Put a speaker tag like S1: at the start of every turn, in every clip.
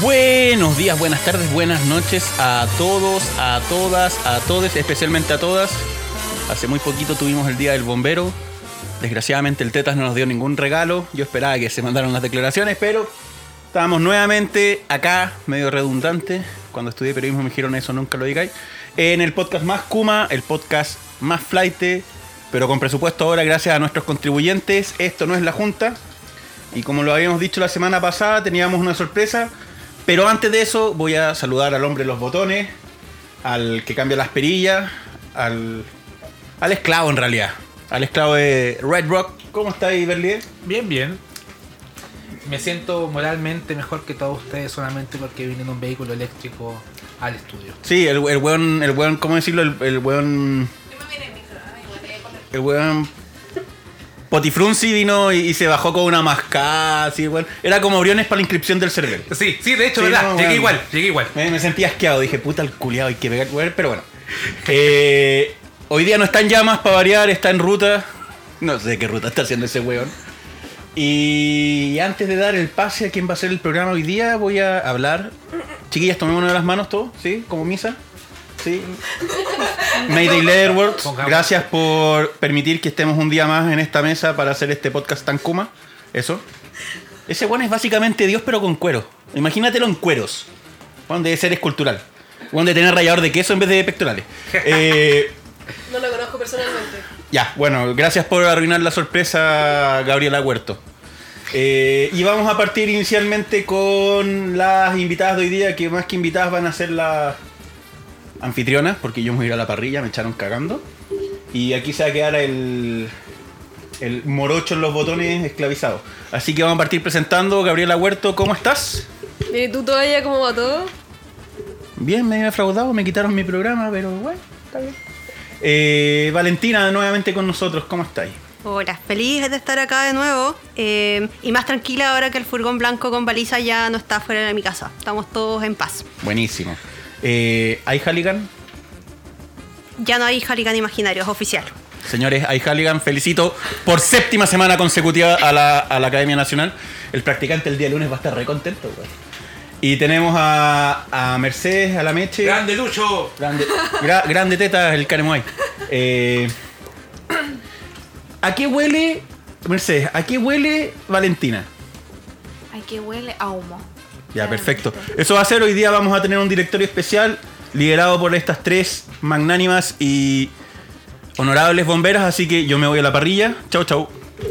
S1: Buenos días, buenas tardes, buenas noches a todos, a todas, a todos, especialmente a todas. Hace muy poquito tuvimos el Día del Bombero. Desgraciadamente el Tetas no nos dio ningún regalo. Yo esperaba que se mandaran las declaraciones, pero estábamos nuevamente acá, medio redundante. Cuando estudié periodismo me dijeron eso, nunca lo digáis. En el podcast más Kuma, el podcast más flight, pero con presupuesto ahora gracias a nuestros contribuyentes. Esto no es la Junta. Y como lo habíamos dicho la semana pasada, teníamos una sorpresa. Pero antes de eso, voy a saludar al hombre de los botones, al que cambia las perillas, al, al esclavo en realidad, al esclavo de Red Rock. ¿Cómo está ahí, Berlier?
S2: Bien, bien. Me siento moralmente mejor que todos ustedes solamente porque vine en un vehículo eléctrico al estudio.
S1: Sí, el, el weón, el weón, ¿cómo decirlo? El, el weón. El weón. Potifrunzi vino y, y se bajó con una mascada, así, weón. Era como Briones para la inscripción del server.
S2: Sí, sí, de hecho,
S1: Sí,
S2: ¿verdad?
S1: no,
S2: llegué
S1: bueno.
S2: igual, llegué igual.
S1: Me, me sentí asqueado, dije, puta el culiado, hay que pegar, pero bueno. Eh, hoy día no está en llamas para variar, está en ruta. No sé qué ruta está haciendo ese weón. Y antes de dar el pase a quién va a ser el programa hoy día, voy a hablar. Chiquillas, tomémonos de las manos todos, ¿sí? Como misa. Sí. Mayday Leatherworks, gracias por permitir que estemos un día más en esta mesa para hacer este podcast tan kuma. Eso. Ese weón es básicamente Dios, pero con cuero. Imagínatelo en cueros. Weón debe ser escultural. Weón de tener rallador de queso en vez de pectorales. Eh,
S3: No lo conozco personalmente.
S1: ya, bueno, gracias por arruinar la sorpresa, Gabriela Huerto. Eh, y vamos a partir inicialmente con las invitadas de hoy día, que más que invitadas van a ser las anfitrionas, porque yo me voy a ir a la parrilla, me echaron cagando. Y aquí se va a quedar el, el morocho en los botones esclavizado. Así que vamos a partir presentando. Gabriela Huerto, ¿cómo estás?
S3: ¿Y tú todavía cómo va todo?
S1: Bien, me he defraudado, me quitaron mi programa, pero bueno, está bien. Eh, Valentina, nuevamente con nosotros, ¿cómo estáis?
S4: Hola, feliz de estar acá de nuevo eh, y más tranquila ahora que el furgón blanco con baliza ya no está fuera de mi casa. Estamos todos en paz.
S1: Buenísimo. Eh, ¿Hay Halligan?
S4: Ya no hay Hurricane Imaginario, es oficial.
S1: Señores, hay Halligan, felicito por séptima semana consecutiva a la, a la Academia Nacional. El practicante el día lunes va a estar re contento, güey. Y tenemos a, a Mercedes, a la Meche.
S2: ¡Grande Lucho!
S1: Grande, gra- grande teta el Canemoy. Eh, ¿A qué huele, Mercedes? ¿A qué huele Valentina?
S5: Ay, que huele a humo.
S1: Ya, perfecto. Eso va a ser, hoy día vamos a tener un directorio especial liderado por estas tres magnánimas y honorables bomberas, así que yo me voy a la parrilla. Chau, chau.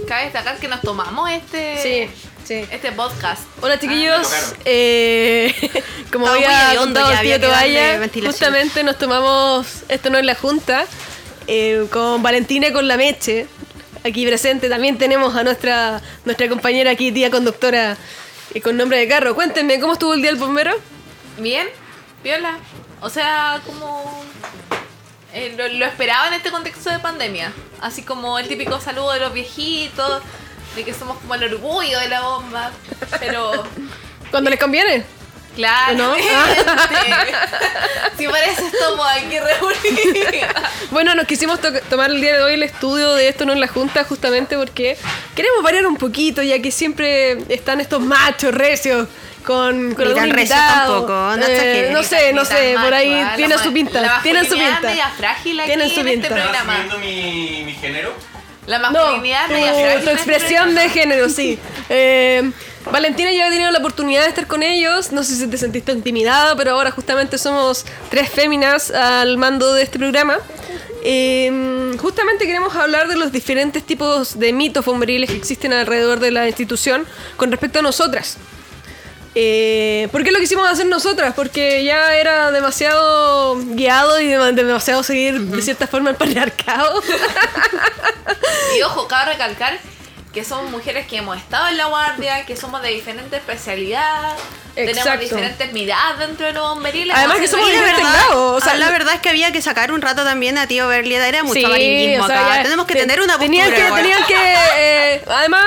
S5: Cabe destacar que nos tomamos este,
S3: Sí, sí.
S5: este podcast.
S3: Hola chiquillos, eh, como
S4: Estaba
S3: había contado tío Toalla, justamente nos tomamos, esto no es la junta, eh, con Valentina y con la Meche, aquí presente. También tenemos a nuestra, nuestra compañera aquí, tía conductora, eh, con nombre de carro. Cuéntenme, ¿cómo estuvo el día del bombero?
S5: Bien, viola. O sea, como eh, lo, lo esperaba en este contexto de pandemia. Así como el típico saludo de los viejitos, de que somos como el orgullo de la bomba. Pero,
S3: Cuando les conviene.
S5: Claro,
S3: ¿No?
S5: si parece estamos aquí reunidos.
S3: Bueno, nos quisimos to- tomar el día de hoy el estudio de esto no en la junta justamente porque queremos variar un poquito ya que siempre están estos machos recios con, con algún invitado.
S4: tampoco, no
S3: Eh, no sé, no sé, por ahí
S5: ¿ah?
S3: tienen su pinta,
S5: la
S3: tienen su
S5: masculinidad
S3: pinta.
S5: media frágil aquí
S3: Tienen su
S5: en este
S3: pinta.
S5: programa.
S1: mi, mi género?
S5: La
S3: No,
S5: masculinidad media frágil.
S3: tu,
S5: en
S3: tu
S5: este
S3: expresión de género, sí. Eh, Valentina ya ha tenido la oportunidad de estar con ellos. No sé si te sentiste intimidada, pero ahora justamente somos tres féminas al mando de este programa. Eh, justamente queremos hablar de los diferentes tipos de mitos bomberiles que existen alrededor de la institución con respecto a nosotras. Eh, ¿Por qué lo quisimos hacer nosotras? Porque ya era demasiado guiado y dem- demasiado seguir de cierta forma el patriarcado.
S5: Y ojo, cabe recalcar que somos mujeres que hemos estado en la guardia, que somos de diferente especialidad, tenemos diferentes miradas dentro de los bomberiles.
S3: Además
S5: no
S3: que somos
S4: la verdad,
S3: grados, o sea,
S4: la
S3: lo-
S4: verdad es que había que sacar un rato también a tío Berlieta, era mucho
S3: Sí,
S4: amarillismo
S3: o sea,
S4: acá. Tenemos que
S3: te-
S4: tener una postura.
S3: tenían que, tenían que eh, además,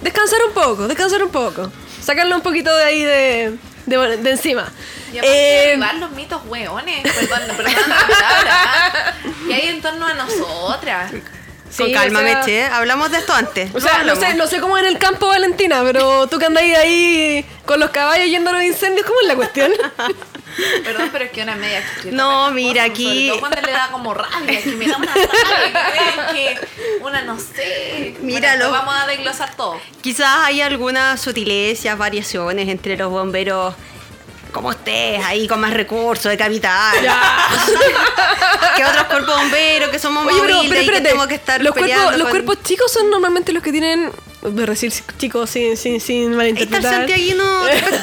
S3: descansar un poco, descansar un poco. Sacarle un poquito de ahí de, de, de encima.
S5: Y aparte
S3: Eh,
S5: derribar los mitos hueones, perdón, perdón la palabra, que hay en torno a nosotras.
S4: Con calma,
S3: o sea-
S4: Meche. ¿eh? Hablamos de esto antes.
S3: O sea, no sé, no sé cómo en el campo, Valentina, pero tú que andas ahí, ahí con los caballos yendo a los incendios, ¿cómo es la cuestión?
S5: Perdón, pero es que una media
S4: No, mira, aquí-
S5: todo cuando le da como rabia, que me da una rabia, que una no sé.
S4: Míralo.
S5: Bueno, vamos a desglosar todo.
S4: Quizás hay algunas sutilezas, variaciones entre los bomberos como ustedes, ahí con más recursos de capital. que otros cuerpos bomberos que somos más
S3: Oye, pero, pero
S4: y que tenemos que estar
S3: los, cuerpos, los cuerpos chicos son normalmente los que tienen... A decir chicos sin, sin, sin
S4: Ahí está el
S3: malinterpretar.
S4: santiaguino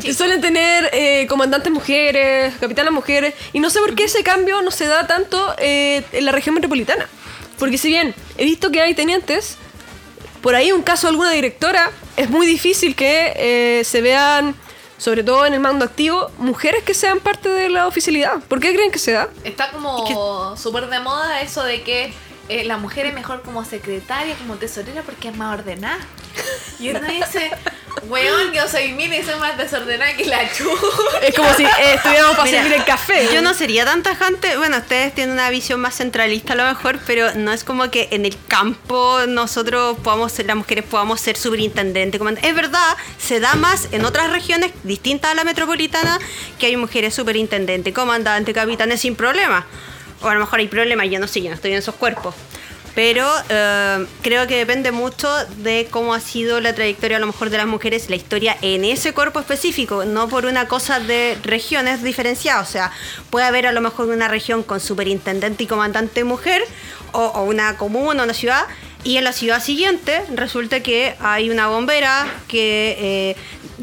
S5: chico.
S3: Suelen tener eh, comandantes mujeres, capitanas mujeres, y no sé por qué ese cambio no se da tanto eh, en la región metropolitana. Porque si bien he visto que hay tenientes, por ahí un caso de alguna directora, es muy difícil que eh, se vean, sobre todo en el mando activo, mujeres que sean parte de la oficialidad. ¿Por qué creen que se da?
S5: Está como súper de moda eso de que eh, la mujer es mejor como secretaria, como tesorera, porque es más ordenada. Y uno dice, weón, yo soy mini y soy más desordenada que la chu.
S3: Es como si eh, estuviéramos para servir el café.
S4: Yo no sería tan tajante, bueno, ustedes tienen una visión más centralista a lo mejor, pero no es como que en el campo nosotros podamos ser, las mujeres podamos ser superintendente, comandante. Es verdad, se da más en otras regiones distintas a la metropolitana que hay mujeres superintendente, comandante, capitanes sin problema. O a lo mejor hay problemas, yo no sé, yo no estoy en esos cuerpos. Pero eh, creo que depende mucho de cómo ha sido la trayectoria a lo mejor de las mujeres, la historia en ese cuerpo específico, no por una cosa de regiones diferenciadas. O sea, puede haber a lo mejor una región con superintendente y comandante mujer, o, una comuna, una ciudad, y en la ciudad siguiente resulta que hay una bombera que eh,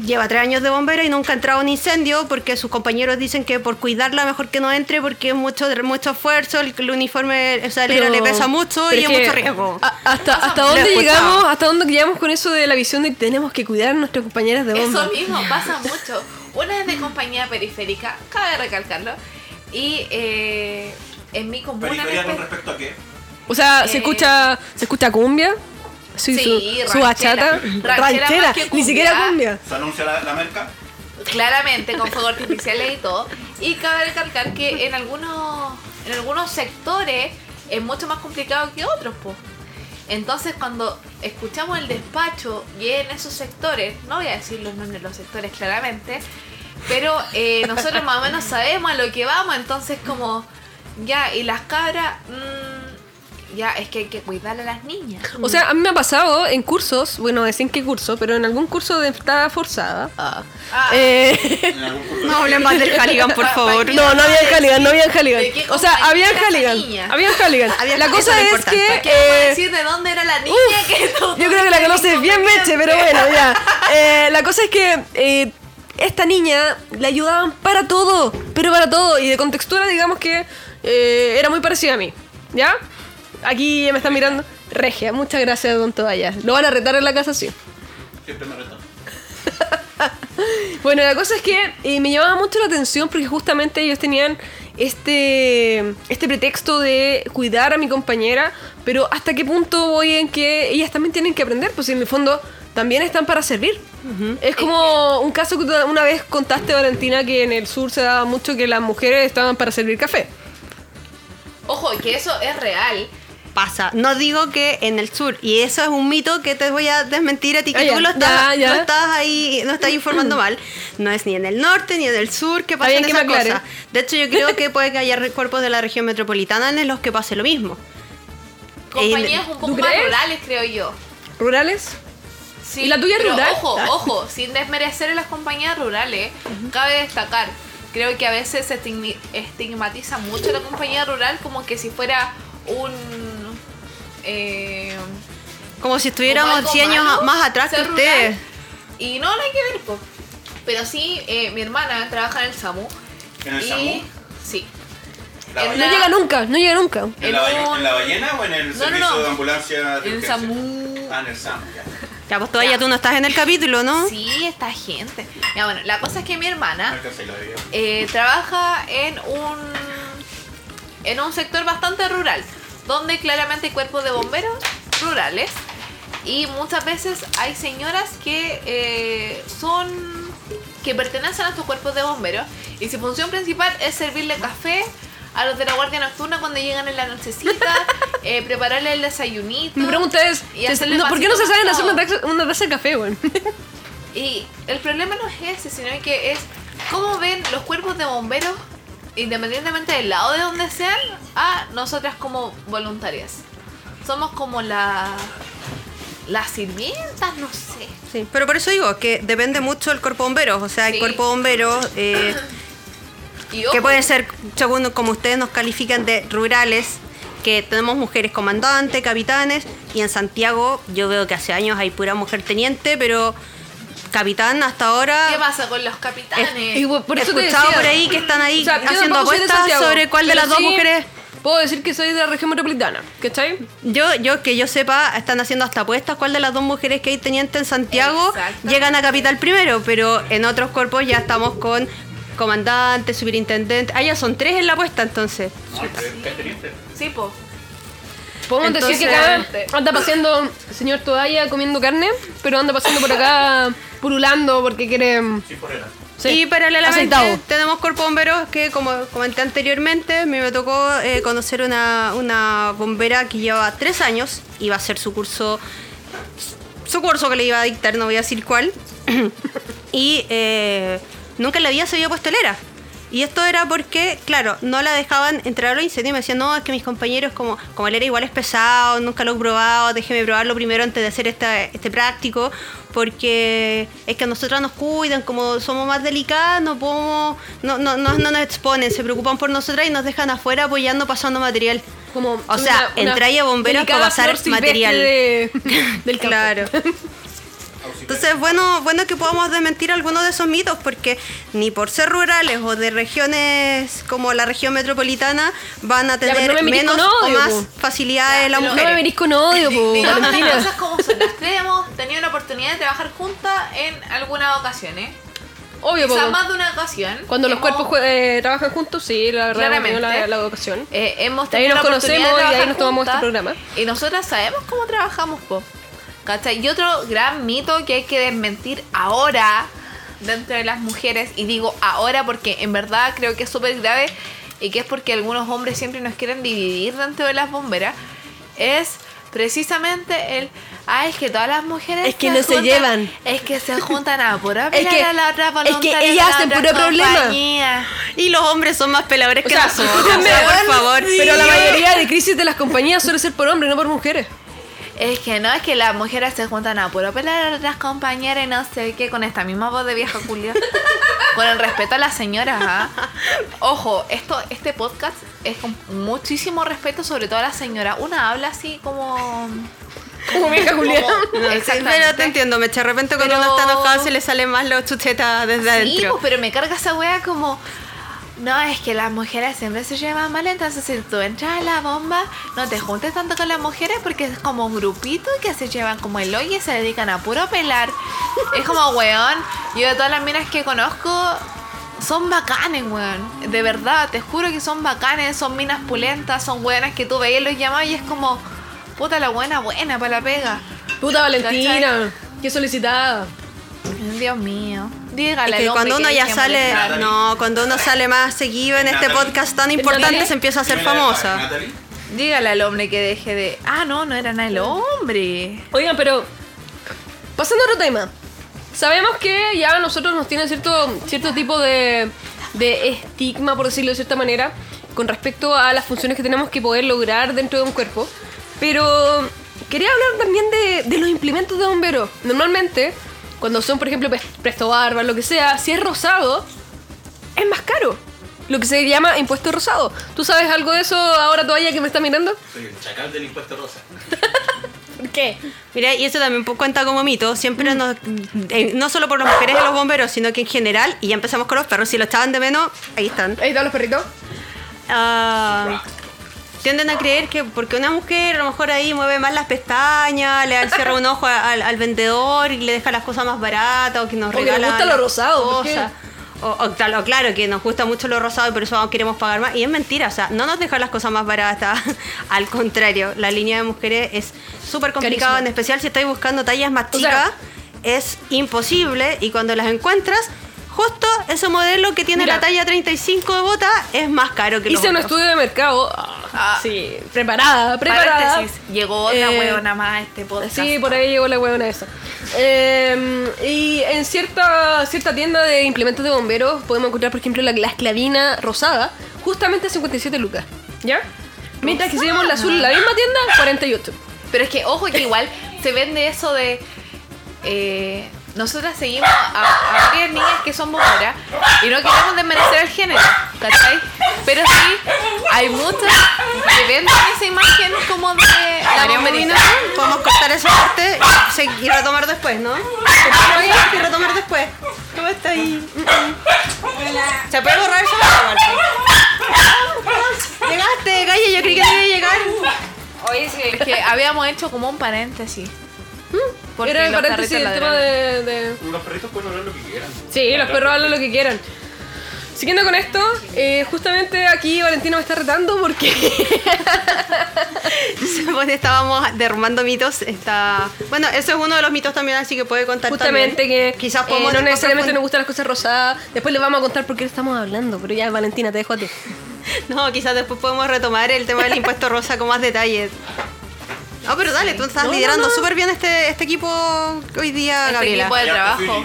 S4: lleva tres años de bombera y nunca ha entrado a un incendio porque sus compañeros dicen que por cuidarla mejor que no entre porque es mucho, mucho esfuerzo, el, el uniforme, o sea,
S3: Pero-
S4: le pesa mucho y es mucho riesgo.
S3: a- hasta hasta dónde llegamos, hasta dónde llegamos con eso de la visión de que tenemos que cuidar a nuestras compañeras de bomba.
S5: Eso mismo pasa mucho. Una es de compañía periférica, cabe recalcarlo. Y eh, en mi comuna.
S1: Periferia con
S5: espe-
S1: respecto a qué?
S3: O sea, se
S5: Eh,
S3: escucha, se escucha cumbia, sí,
S5: Sí,
S3: su, su
S5: ranchera.
S3: bachata,
S5: Ranchera
S3: ranchera, ni siquiera cumbia.
S1: ¿Se anuncia la, la merca?
S5: claramente con fuegos artificiales y todo. Y cabe recalcar que en algunos, en algunos sectores es mucho más complicado que otros, po. Entonces cuando escuchamos el despacho y en esos sectores, no voy a decir los nombres de los sectores claramente, pero eh, nosotros más o menos sabemos a lo que vamos, entonces como, ya, y las cabras, mm, ya, es que hay que cuidar a las niñas.
S3: O sea, a mí me ha pasado en cursos, bueno, decir en qué curso, pero en algún curso de estada forzada. ah,
S5: Ah.
S3: eh,
S4: No hablen más del Halligan, por favor.
S3: no, no había Halligan, no había Halligan.
S5: ¿De qué
S3: O sea, había Halligan, había Halligan. La cosa
S4: es
S3: que...
S4: importante.
S5: ¿Qué vamos a
S3: eh,
S5: decir de dónde era la niña que tú-
S3: Yo creo que la conoces bien, Meche, pero bueno, ya. Eh, la cosa es que eh, esta niña le ayudaban para todo, pero para todo. Y de contextura, digamos que eh, era muy parecida a mí. ¿Ya? Aquí me están mirando. Regia, muchas gracias, don Toalla. Lo van a retar en la casa, sí.
S1: Siempre me retan.
S3: Bueno, la cosa es que eh, me llamaba mucho la atención porque justamente ellos tenían este, este pretexto de cuidar a mi compañera, pero ¿hasta qué punto voy en que ellas también tienen que aprender? Pues en el fondo también están para servir. Es como un caso que tú una vez contaste, Valentina, que en el sur se daba mucho que las mujeres estaban para servir café.
S5: Ojo, que eso es real.
S4: Pasa. No digo que en el sur, y eso es un mito que te voy a desmentir a ti, que
S3: Ah, ya,
S4: tú lo estás,
S3: ya, ya.
S4: lo estás ahí, no estás informando mal. No es ni en el norte ni en el sur que pasan esas cosas. De hecho, yo creo que puede que haya cuerpos de la región metropolitana en los que pase lo mismo.
S5: Compañías un poco
S3: ¿tú
S5: más
S3: crees?
S5: rurales, creo yo.
S3: ¿Rurales?
S5: Sí,
S3: ¿Y la tuya es
S5: pero
S3: rural?
S5: Ojo,
S3: Ah.
S5: ojo, sin desmerecer a las compañías rurales, cabe destacar. Creo que a veces se estigmi- estigmatiza mucho la compañía rural como que si fuera un. Eh,
S4: Como si estuviéramos
S5: algo
S4: 100 años
S5: malo,
S4: más atrás que ustedes.
S5: rural. Y no, no hay que ver, po. Pero sí, eh, mi hermana trabaja en el SAMU.
S1: ¿En el
S5: y,
S1: SAMU?
S5: Sí.
S1: ¿La
S5: En
S3: No llega nunca, no llega nunca.
S1: ¿En la, balle-
S5: un-
S1: en la ballena o en el
S5: No,
S1: servicio
S5: no.
S1: de ambulancia de
S5: En el
S1: urgencia?
S5: SAMU.
S1: Ah, en el SAMU, ya.
S4: Ya, pues todavía
S5: Ya.
S4: tú no estás en el capítulo, ¿no?
S5: Sí, esta gente. Ya, bueno, la cosa es que mi hermana eh, trabaja en un en un sector bastante rural, donde claramente hay cuerpos de bomberos rurales y muchas veces hay señoras que eh, son que pertenecen a estos cuerpos de bomberos y su función principal es servirle café a los de la guardia nocturna cuando llegan en la nochecita, eh, prepararle el desayunito.
S3: Mi pregunta es,
S5: Y hacerle
S3: no, ¿por qué no se saben hacer una taza, una taza de café?
S5: Y el problema no es ese, sino que es cómo ven los cuerpos de bomberos, independientemente del lado de donde sean, a nosotras como voluntarias. Somos como la las sirvientas, no sé.
S4: Sí, pero por eso digo que depende mucho del cuerpo de bomberos. O sea, el
S5: Sí.
S4: cuerpo de bomberos, eh, que
S5: ojo,
S4: puede ser, según como ustedes nos califican, de rurales, que tenemos mujeres comandantes, capitanes, y en Santiago yo veo que hace años hay pura mujer teniente, pero capitán hasta ahora...
S5: ¿Qué pasa con los capitanes?
S3: Y por
S4: He
S3: eso
S4: escuchado por ahí que están ahí
S3: O sea, yo
S4: haciendo apuestas
S3: Santiago,
S4: sobre cuál de las dos
S3: sí
S4: mujeres...
S3: Puedo decir que soy de la región metropolitana, ¿cachai?
S4: Yo, yo que yo sepa, están haciendo hasta apuestas cuál de las dos mujeres que hay teniente en Santiago llegan a capital primero, pero en otros cuerpos ya estamos con comandante, superintendente. Ah, ya son tres en la apuesta entonces.
S5: Sí, po.
S3: Podemos decir que
S4: Entonces-
S3: acá anda paseando el señor Toalla comiendo carne, pero anda pasando por acá purulando porque quiere... Sí,
S4: y paralelamente
S3: aceitado.
S4: tenemos cuerpo bomberos que, como comenté anteriormente, a mí me tocó eh, conocer una, una bombera que lleva tres años, iba a hacer su curso, su curso que le iba a dictar, no voy a decir cuál, y eh, nunca en la vida se había puesto helera. Y esto era porque, claro, no la dejaban entrar a los incendios y me decían, no, es que mis compañeros, como, como el era igual es pesado, nunca lo he probado, déjeme probarlo primero antes de hacer esta, este práctico, porque es que a nosotras nos cuidan, como somos más delicadas, no podemos, no, no, no, no nos exponen, se preocupan por nosotras y nos dejan afuera apoyando, pasando material.
S3: Como
S4: O sea, entra ahí a bomberos para pasar material.
S3: de- del campo.
S4: Claro. Entonces, bueno, bueno que podamos desmentir algunos de esos mitos, porque ni por ser rurales o de regiones como la región metropolitana van a tener
S3: no me
S4: menos
S3: con
S4: o
S3: odio,
S4: más
S3: po.
S4: facilidades las
S5: pero-
S3: No me
S4: mujeres.
S3: venís con odio, po,
S5: Digamos las
S3: Valentina.
S5: cosas como son. Las tres hemos tenido la oportunidad de trabajar juntas en algunas ocasiones.
S3: Obvio, po.
S5: Quizás más de una ocasión.
S3: Cuando los cuerpos eh, trabajan juntos, sí, la tenido
S5: Claramente.
S3: la, la ocasión.
S5: Eh, hemos
S3: De ahí
S5: tenido
S3: nos
S5: la oportunidad
S3: conocemos
S5: de
S3: y de ahí nos tomamos este programa.
S5: Y nosotras sabemos cómo trabajamos, po. ¿Cachai? Y otro gran mito que hay que desmentir ahora dentro de las mujeres, y digo ahora porque en verdad creo que es súper grave y que es porque algunos hombres siempre nos quieren dividir dentro de las bomberas, es precisamente el, ah, es que todas las mujeres
S3: Es que no se llevan.
S5: Es que se juntan a pura
S3: Es que-
S5: a la otra
S3: es que ellas
S5: la
S3: hacen puro problema.
S4: Y los hombres son más peladores
S3: O
S4: que nosotros. por favor.
S3: Pero la mayoría de crisis de las compañías suele ser por hombres, no por mujeres.
S5: Es que no, es que las mujeres se juntan a puro pelar a otras compañeras y no sé qué, con esta misma voz de vieja Julio. con el respeto a las señoras, ¿ah? Ojo, esto, este podcast es con muchísimo respeto, sobre todo a las señoras. Una habla así como.
S3: Como vieja Julia.
S5: como-
S4: No, sí, pero te entiendo, me de repente cuando
S5: Pero-
S4: uno está enojado se le salen más los chuchetas desde
S5: Sí,
S4: adentro.
S5: pues, pero me carga esa wea como. No, es que las mujeres siempre se llevan mal, entonces si tú entras a la bomba, no te juntes tanto con las mujeres porque es como un grupito que se llevan como el hoyo y se dedican a puro pelar. es como, weón, yo de todas las minas que conozco son bacanes, weón. De verdad, te juro que son bacanes, son minas pulentas, son buenas que tú veías los llamados y es como, puta la buena, buena para la pega.
S3: Puta Valentina, qué solicitada.
S5: Dios mío. Dígale
S4: Es
S5: al
S4: que
S5: hombre
S4: cuando uno
S5: que
S4: ya
S5: deje
S4: sale,
S5: molestar.
S4: no, cuando uno sale más seguido en este podcast tan importante
S3: Natalie?
S4: se empieza a hacer famosa.
S5: Dígale al hombre que deje de. Ah, no, no era nada el hombre.
S3: Oigan, pero pasando a otro tema. Sabemos que ya a nosotros nos tienen cierto, cierto tipo de, de estigma, por decirlo de cierta manera, con respecto a las funciones que tenemos que poder lograr dentro de un cuerpo. Pero quería hablar también de, de los implementos de bomberos. Normalmente, cuando son, por ejemplo, pres- presto barba, lo que sea, si es rosado, es más caro. Lo que se llama impuesto rosado. ¿Tú sabes algo de eso ahora todavía que me está mirando?
S1: Soy el chacal del impuesto rosa.
S3: ¿Por qué?
S4: Mira, y eso también cuenta como mito. Siempre nos, eh, no solo por las mujeres y los bomberos, sino que en general, y ya empezamos con los perros, si lo echaban de menos, ahí están.
S3: Ahí están los perritos.
S4: Ah, tienden a creer que porque una mujer a lo mejor ahí mueve más las pestañas, le cierra un ojo al, al vendedor y le deja las cosas más baratas o que nos
S3: O que le
S4: regala
S3: gusta lo rosado.
S4: O, o claro, que nos gusta mucho lo rosado y por eso queremos pagar más. Y es mentira, o sea, no nos deja las cosas más baratas. Al contrario, la línea de mujeres es súper complicada, en especial si estáis buscando tallas más
S3: O sea-
S4: chicas. es imposible y cuando las encuentras justo ese modelo que tiene
S3: Mira.
S4: la talla 35 de bota es más caro que los
S3: Hice un estudio de mercado.
S5: Ah.
S3: sí, preparada, preparada.
S5: Paréntesis, llegó otra
S3: Eh,
S5: huevona más a este podcast.
S3: Sí, por ahí llegó la huevona esa. Eh, y en cierta, cierta tienda de implementos de bomberos podemos encontrar, por ejemplo, la, la esclavina rosada, justamente a 57 lucas. ¿Ya? Mientras que si vemos la azul en la misma tienda, 48.
S5: Pero es que, ojo, que igual se vende eso de. eh, nosotras seguimos a, a varias niñas que son bomberas y no queremos desmerecer el género, ¿cachai? Pero sí, hay muchas que venden esa imagen como de la
S4: María podemos cortar esa parte y retomar después, ¿no? Y retomar después. ¿Cómo está ahí? Mm, mm. ¿Se puede borrar eso? Llegaste, Gaya, yo creí que te iba a llegar.
S5: Oye, sí, es que habíamos hecho como un paréntesis. Porque
S3: Era el paréntesis el tema de, de-
S1: Los perritos pueden hablar lo que quieran.
S3: Sí, los perros hablan lo que quieran. Siguiendo con esto, eh, justamente aquí Valentino me está retando porque
S4: Se supone estábamos derrumbando mitos. Está... Bueno, eso es uno de los mitos también, así que puede contar
S3: justamente
S4: también.
S3: que
S4: Quizás
S3: eh,
S4: podemos
S3: no necesariamente nos gustan las cosas rosadas. Después les vamos a contar por qué estamos hablando, pero ya Valentina, te dejo a ti.
S4: No, quizás después podemos retomar el tema del impuesto rosa con más detalles. No, pero dale, tú estás
S3: No, no,
S4: liderando
S3: no.
S4: súper bien este, este equipo hoy día,
S5: Este
S4: Gabriela.
S5: equipo de trabajo.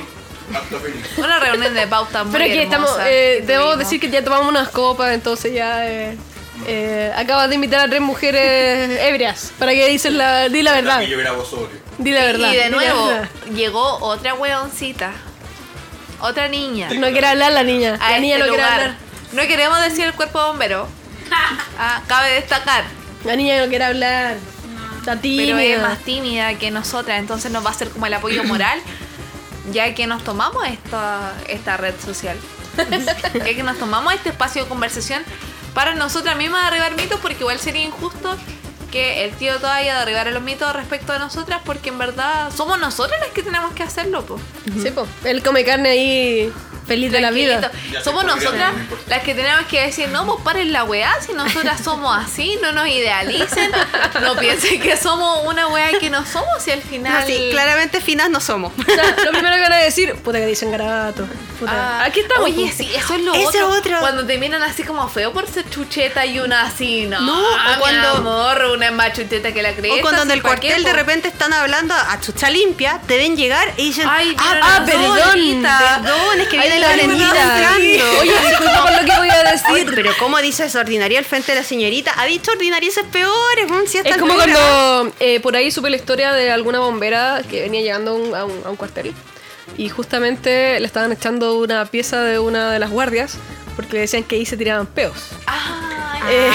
S5: Una reunión de pauta muy
S3: Pero aquí estamos,
S5: hermosa
S3: eh,
S5: que
S3: debo
S5: tuvimos.
S3: decir que ya tomamos unas copas, entonces ya eh, eh, acabas de invitar a tres mujeres ebrias para que dicen la, di la verdad,
S1: yo sobrio.
S3: di la verdad.
S5: Y de
S3: la
S5: nuevo,
S3: verdad.
S5: llegó otra hueoncita. Otra niña.
S3: no quiere hablar la niña,
S5: a
S3: la niña
S5: este
S3: no quiere
S5: lugar.
S3: hablar,
S5: No queremos decir el cuerpo bombero. Ah, cabe destacar.
S3: la niña no quiere hablar, está
S5: Pero es más tímida que nosotras, entonces nos va a ser como el apoyo moral, ya que nos tomamos esta, esta red social. ya que nos tomamos este espacio de conversación para nosotras mismas derribar mitos, porque igual sería injusto que el tío todavía derribara los mitos respecto a nosotras, porque en verdad somos nosotras las que tenemos que hacerlo, pues.
S3: Sí, po. Él come carne ahí feliz de la vida.
S5: Somos nosotras las que tenemos que decir, no, pues paren la weá, si nosotras somos así, no nos idealicen, no piensen que somos una weá que no somos, si al final...
S4: No, sí, claramente finas no somos.
S3: O sea, lo primero que van a decir, puta que dicen garabato. Puta.
S5: Ah,
S3: Aquí estamos.
S5: Oye,
S3: po.
S5: sí, eso es lo otro.
S4: otro.
S5: Cuando te miran así como feo por ser chucheta y una así, no.
S4: No, o
S5: mi
S4: cuando-
S5: amor, una es más chucheta que la cresta.
S4: O cuando en el
S5: ¿pa' qué,
S4: cuartel de repente están hablando a chucha limpia, te ven llegar y dicen,
S5: Ay,
S4: ah, ah, perdón, perdón, es que
S3: Ay,
S4: viene la entrando.
S3: Oye, disculpa por lo que voy a decir.
S4: pero ¿cómo dices ordinaria al frente de la señorita? Ha dicho ordinarieces peores, si
S3: Es como
S4: altura.
S3: cuando eh, por ahí supe la historia de alguna bombera que venía llegando a un, a un- a un cuartel y justamente le estaban echando una pieza de una de las guardias porque le decían que ahí se tiraban peos.
S5: Ay,
S3: Eh,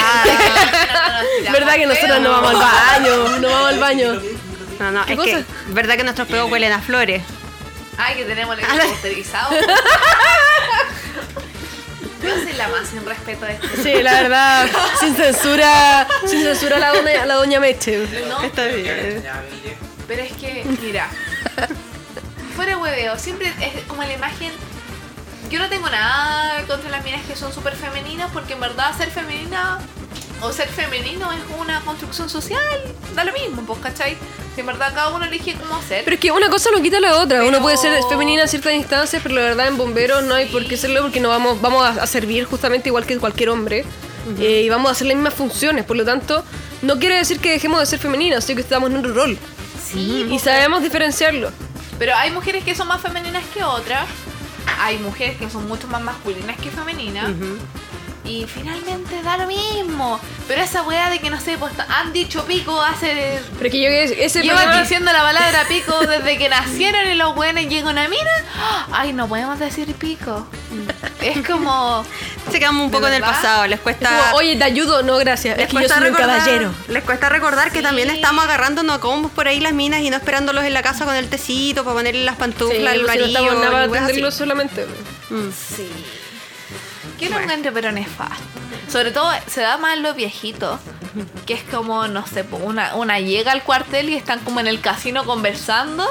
S5: no,
S3: ¿Verdad que nosotros no vamos al baño? No vamos al baño.
S4: No, no,
S3: ¿Qué
S4: es
S3: cosa?
S4: que verdad que nuestros peos huelen a flores.
S5: Ay, que tenemos el
S4: la-
S5: posterizado. Yo soy la más sin respeto de este.
S3: Sí, la verdad, sin censura, sin censura a la doña, la doña Meche.
S5: No,
S4: Está bien.
S5: pero es que, mira, fuera hueveo, siempre es como la imagen. Yo no tengo nada contra las minas que son súper femeninas, porque en verdad ser femenina o ser femenino es una construcción social, da lo mismo, pues, ¿cachai? Si en verdad cada uno elige cómo ser.
S3: Pero es que una cosa no quita la otra. Uno
S5: Pero-
S3: puede ser femenina en ciertas instancias, pero la verdad en bomberos no hay por qué serlo porque no vamos, vamos a, a servir justamente igual que cualquier hombre. eh, y vamos a hacer las mismas funciones. Por lo tanto, no quiere decir que dejemos de ser femeninas, sino que estamos en otro rol.
S5: sí,
S3: Y sabemos diferenciarlo.
S5: Pero hay mujeres que son más femeninas que otras. Hay mujeres que son mucho más masculinas que femeninas. Y finalmente da lo mismo. Pero esa weá de que no sé, pues han dicho pico hace.
S3: Pero es que yo ese
S5: Llevan
S3: programa-
S5: diciendo la palabra pico desde que nacieron y los buenos llegan a mina. Ay, no podemos decir pico. Es como.
S4: Se quedan un
S5: ¿De
S4: poco en el pasado, les
S3: es
S4: cuesta...
S3: como, oye, te ayudo, no, gracias.
S4: Les
S3: Es que yo un
S4: recordar-
S3: caballero.
S4: Les cuesta recordar que
S5: Sí.
S4: también estamos agarrándonos a combos por ahí las minas y no esperándolos en la casa con el tecito para ponerle las
S3: Sí,
S4: pantuflas
S3: pues,
S4: al
S3: si no
S4: marido.
S3: estamos nada para solamente.
S5: Sí. Que lo encuentro pero nefasto. Sobre todo se da más los viejitos. Que es como, no sé, una, una llega al cuartel y están como en el casino conversando.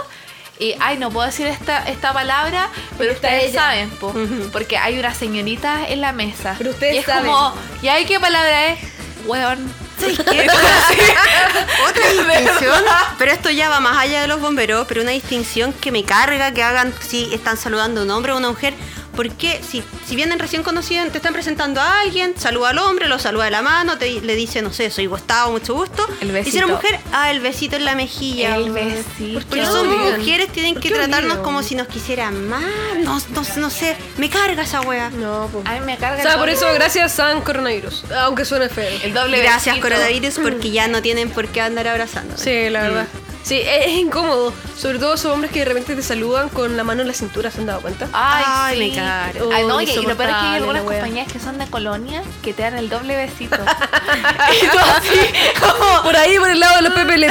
S5: Y, ay, no puedo decir esta, esta palabra, pero ustedes
S3: ella.
S5: saben, po, porque hay una señorita en la mesa.
S3: Pero ustedes
S5: y es
S3: saben.
S5: como, ¿y ahí qué palabra es? Weón.
S4: Otra distinción, pero esto ya va más allá de los bomberos, pero una distinción que me carga que hagan si están saludando a un hombre o una mujer. ¿Por qué? Si, si vienen recién conocidos, te están presentando a alguien, saluda al hombre, lo saluda de la mano, te, le dice, no sé, soy Gustavo, mucho gusto.
S5: El
S4: Y si eres
S5: besito.
S4: mujer, ah, el besito en la mejilla.
S5: El besito.
S4: Porque mujeres, tienen
S3: ¿Por
S4: que tratarnos como si nos quisieran más. No, no, no sé, me carga esa wea.
S3: No, pues.
S5: A mí me carga
S3: O sea, por eso, gracias San Coronavirus. Aunque suene feo.
S5: El doble
S4: Gracias,
S5: besito.
S4: coronavirus, porque ya no tienen por qué andar abrazando.
S3: Sí, la verdad. Sí, es, incómodo. Sobre todo esos hombres que de repente te saludan con la mano en la cintura, ¿se han dado cuenta?
S5: Ay,
S4: Ay,
S5: sí.
S4: me.
S5: Ay, no,
S3: Oh,
S5: y, lo peor es que hay algunas compañías que son de colonia que te dan el doble besito.
S3: Y tú así, como por ahí, por el lado de los Pepe Le.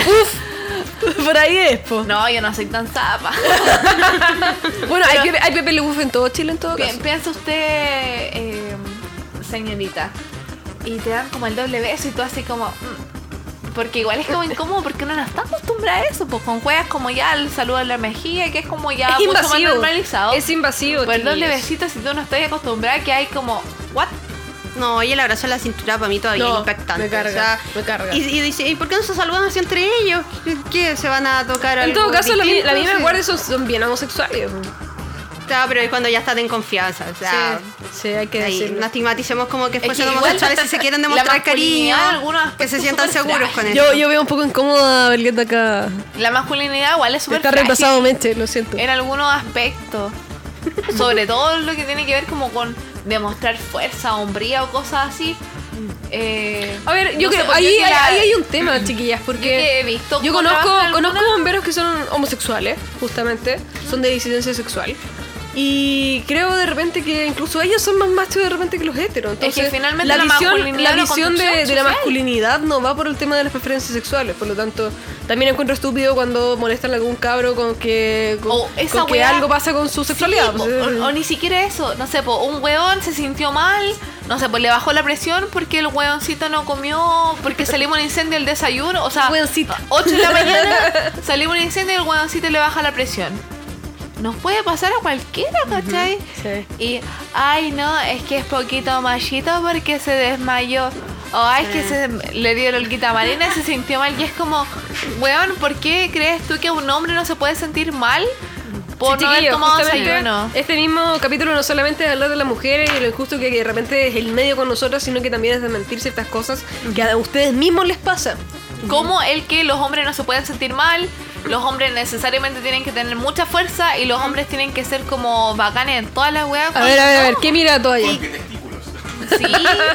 S3: Por ahí es, po.
S5: no, yo no soy tan zapa.
S3: Bueno, hay, Pepe, hay Pepe Le Puff en todo Chile, en todo caso.
S5: Piensa usted, eh, señorita, y te dan como el doble beso y tú así como... mm, Porque igual es como incómodo porque uno no está acostumbrada a eso, pues con juegas como ya el saludo en la mejilla, que es como ya
S3: Es
S5: mucho más
S3: invasivo.
S5: normalizado.
S3: Es invasivo.
S5: Pero el doble
S3: chiquillos.
S5: besito, si tú no estás acostumbrada, que hay como, ¿what?
S4: No, y el abrazo en la cintura para mí todavía
S3: No,
S4: es impactante.
S3: me carga,
S4: o sea,
S3: me carga.
S4: Y, y dice, ¿y por qué no se saludan así entre ellos? ¿Qué? ¿Se van a tocar
S3: En
S4: algo
S3: todo caso, la, la misma guardia son, son bien homosexuales.
S4: Claro, pero es cuando ya están en confianza. O sea,
S3: sí, sí, hay que
S4: ahí,
S3: decirlo.
S4: no estigmaticemos como que fuesen homosexuales si se quieren demostrar cariño. Que se sientan seguros con eso.
S3: Yo, yo veo un poco incómoda a Belgueta acá.
S5: La masculinidad igual es súper
S3: Está reemplazado Meche, lo siento.
S5: en algunos aspectos. Sobre todo lo que tiene que ver como con demostrar fuerza, hombría o cosas así. Eh,
S3: A ver, yo
S5: no
S3: creo, ahí,
S5: yo que
S3: ahí-
S5: la-
S3: ahí hay un tema, chiquillas,
S5: yo
S3: porque
S5: que he visto
S3: yo conozco, conozco bomberos que son homosexuales, justamente, son de disidencia sexual. Y creo de repente que incluso ellos son más machos de repente que los heteros.
S5: que
S3: Entonces,
S5: finalmente
S3: la
S5: la
S3: visión, la
S5: es
S3: visión de, de la masculinidad no va por el tema de las preferencias sexuales. Por lo tanto, también encuentro estúpido cuando molestan a algún cabro con que, con,
S5: O esa
S3: con que algo pasa con su sexualidad.
S5: Sí,
S3: pues,
S5: o, o ni siquiera eso, no sé, po, un weón se sintió mal, no sé, pues le bajó la presión porque el weoncito no comió, porque salimos un incendio el desayuno, o sea,
S3: Weoncito.
S5: 8 de la mañana salimos un incendio y el weoncito le baja la presión. Nos puede pasar a cualquiera, ¿cachai?
S3: sí.
S5: Y, ay, no, es que es poquito machito porque se desmayó. O ay, es que se le dio la olquita marina y se sintió mal. Y es como, weón, ¿por qué crees tú que un hombre no se puede sentir mal por
S3: Sí,
S5: no haber tomado desayuno?
S3: Este mismo capítulo no solamente es hablar de las mujeres y lo injusto que de repente es el medio con nosotras, sino que también es de mentir ciertas cosas que a ustedes mismos les pasa.
S5: Como el que los hombres no se pueden sentir mal, los hombres necesariamente tienen que tener mucha fuerza y los hombres tienen que ser como bacanes en todas las weas.
S3: A ver, a ver, a ver. ¿qué mira toalla?
S5: Sí,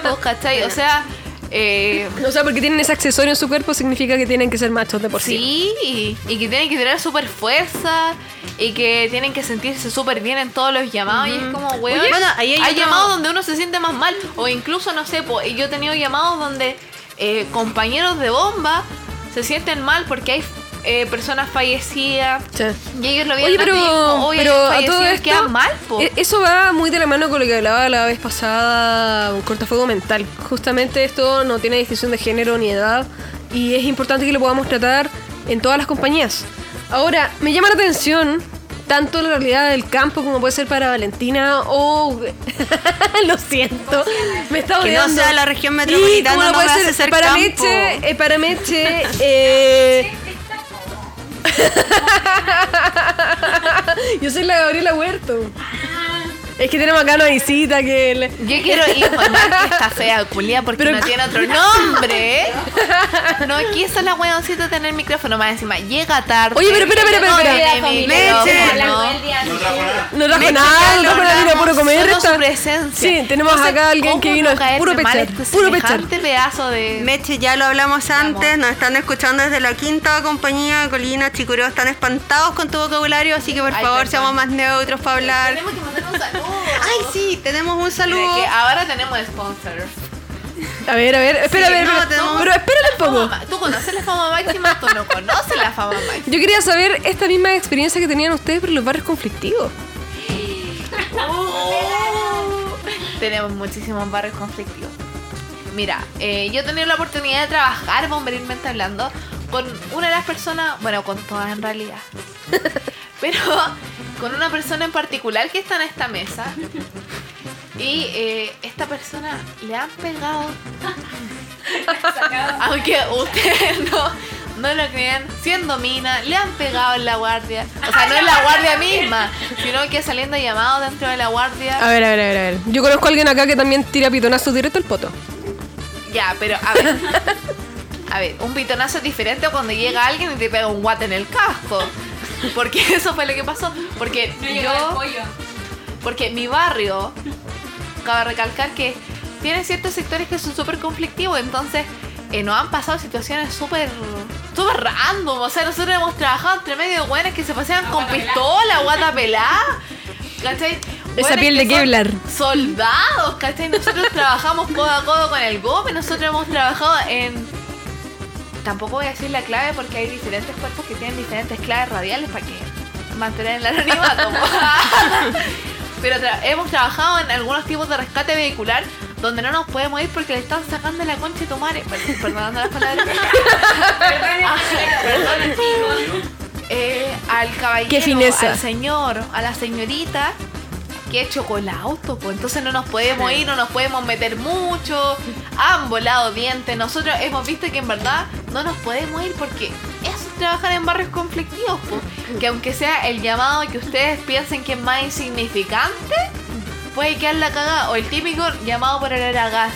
S5: pues, ¿cachai? O sea, eh,
S3: O sea, porque tienen ese accesorio en su cuerpo significa que tienen que ser machos de por sí.
S5: Sí, y, y que tienen que tener súper fuerza y que tienen que sentirse súper bien en todos los llamados. Y es como, weón,
S4: bueno, ahí hay
S5: hay
S4: otro-
S5: llamados donde uno se siente más mal. O incluso, no sé, po, yo he tenido llamados donde eh, compañeros de bomba se sienten mal porque hay eh, personas fallecidas.
S3: Sí.
S5: Y ellos lo
S3: Oye,
S5: vieron
S3: pero,
S5: así como, "Oye,
S3: pero a
S5: fallecidos",
S3: todo esto,
S5: quedan mal, po.
S3: e- eso va muy de la mano con lo que hablaba la vez pasada, un cortafuego mental. Justamente esto no tiene distinción de género ni edad y es importante que lo podamos tratar en todas las compañías. Ahora, me llama la atención tanto la realidad del campo como puede ser para Valentina o... lo siento, me está
S4: Que no
S3: odiando.
S4: sea la región metropolitana,
S3: como
S4: no
S3: puede ser para. Meche, eh, para Meche, eh, Yo soy la Gabriela Huerto. Es que tenemos acá una visita que... le-
S5: Yo quiero informar que está fea, culia, porque
S3: Pero-
S5: no tiene otro nombre. No quiso la weoncita tener micrófono más encima. Llega tarde.
S3: Oye, pero espera, espera,
S5: no
S3: espera,
S5: micrófono.
S3: No trajo nada, no trajo nada, vino puro comer.
S5: solo
S3: esta-
S5: su presencia.
S3: Sí, tenemos
S5: Entonces,
S3: acá a alguien que
S5: ¿cómo
S3: vino
S5: caerte
S3: puro pechar,
S5: este
S3: puro pechar.
S5: pedazo de...
S4: Meche, ya lo hablamos antes, nos están escuchando desde la quinta compañía, Colina, Chicureo, están espantados con tu vocabulario, así que por
S5: Ay,
S4: favor
S5: perdón.
S4: seamos más neutros para hablar.
S5: Tenemos que mandar un saludo.
S4: Ay, sí, tenemos un
S5: Mira,
S4: saludo.
S5: que ahora tenemos sponsor.
S3: A ver, a ver, espera,
S4: Sí,
S3: a ver,
S4: no,
S3: espera.
S4: tenemos-
S3: pero espérale un poco.
S5: Fama- ¿Tú conoces la fama máxima? Tú no conoces la fama máxima.
S3: Yo quería saber esta misma experiencia que tenían ustedes pero en los barrios conflictivos.
S5: Tenemos muchísimos barrios conflictivos. Mira, eh, yo he tenido la oportunidad de trabajar bomberilmente hablando con una de las personas, bueno, con todas en realidad, pero con una persona en particular que está en esta mesa. Y eh, esta persona le han pegado, aunque ustedes no, no lo creen, siendo mina, le han pegado en la guardia. O sea, no en la guardia misma, sino que saliendo llamados dentro de la guardia.
S3: A ver, a ver, a ver, a ver. Yo conozco a alguien acá que también tira pitonazos directo al poto.
S5: Ya, pero a ver. A ver, un pitonazo es diferente cuando llega alguien y te pega un guate en el casco. Porque eso fue lo que pasó. Porque yo. Porque mi barrio, cabe recalcar que tiene ciertos sectores que son súper conflictivos, entonces eh, nos han pasado situaciones súper súper random. O sea, nosotros hemos trabajado entre medio de buenas que se pasean con pistola, guata pelada. ¿Cachai?
S3: Esa piel
S5: que
S3: de Kevlar.
S5: Soldados, ¿cachai? Nosotros trabajamos codo a codo con el GOPE, nosotros hemos trabajado en tampoco voy a decir la clave porque hay diferentes cuerpos que tienen diferentes claves radiales para que mantener el anonimato. Pero tra- hemos trabajado en algunos tipos de rescate vehicular donde no nos podemos ir porque le están sacando la concha de tu madre. Per- Perdonando las palabras. Ah, perdón, eh, al caballero,
S3: Qué
S5: al señor, a la señorita que chocó el auto, pues entonces no nos podemos ir, no nos podemos meter mucho, han volado dientes, nosotros hemos visto que en verdad no nos podemos ir porque eso es trabajar en barrios conflictivos, pues, que aunque sea el llamado que ustedes piensen que es más insignificante, puede quedar la cagada, o el típico llamado por olor a gas,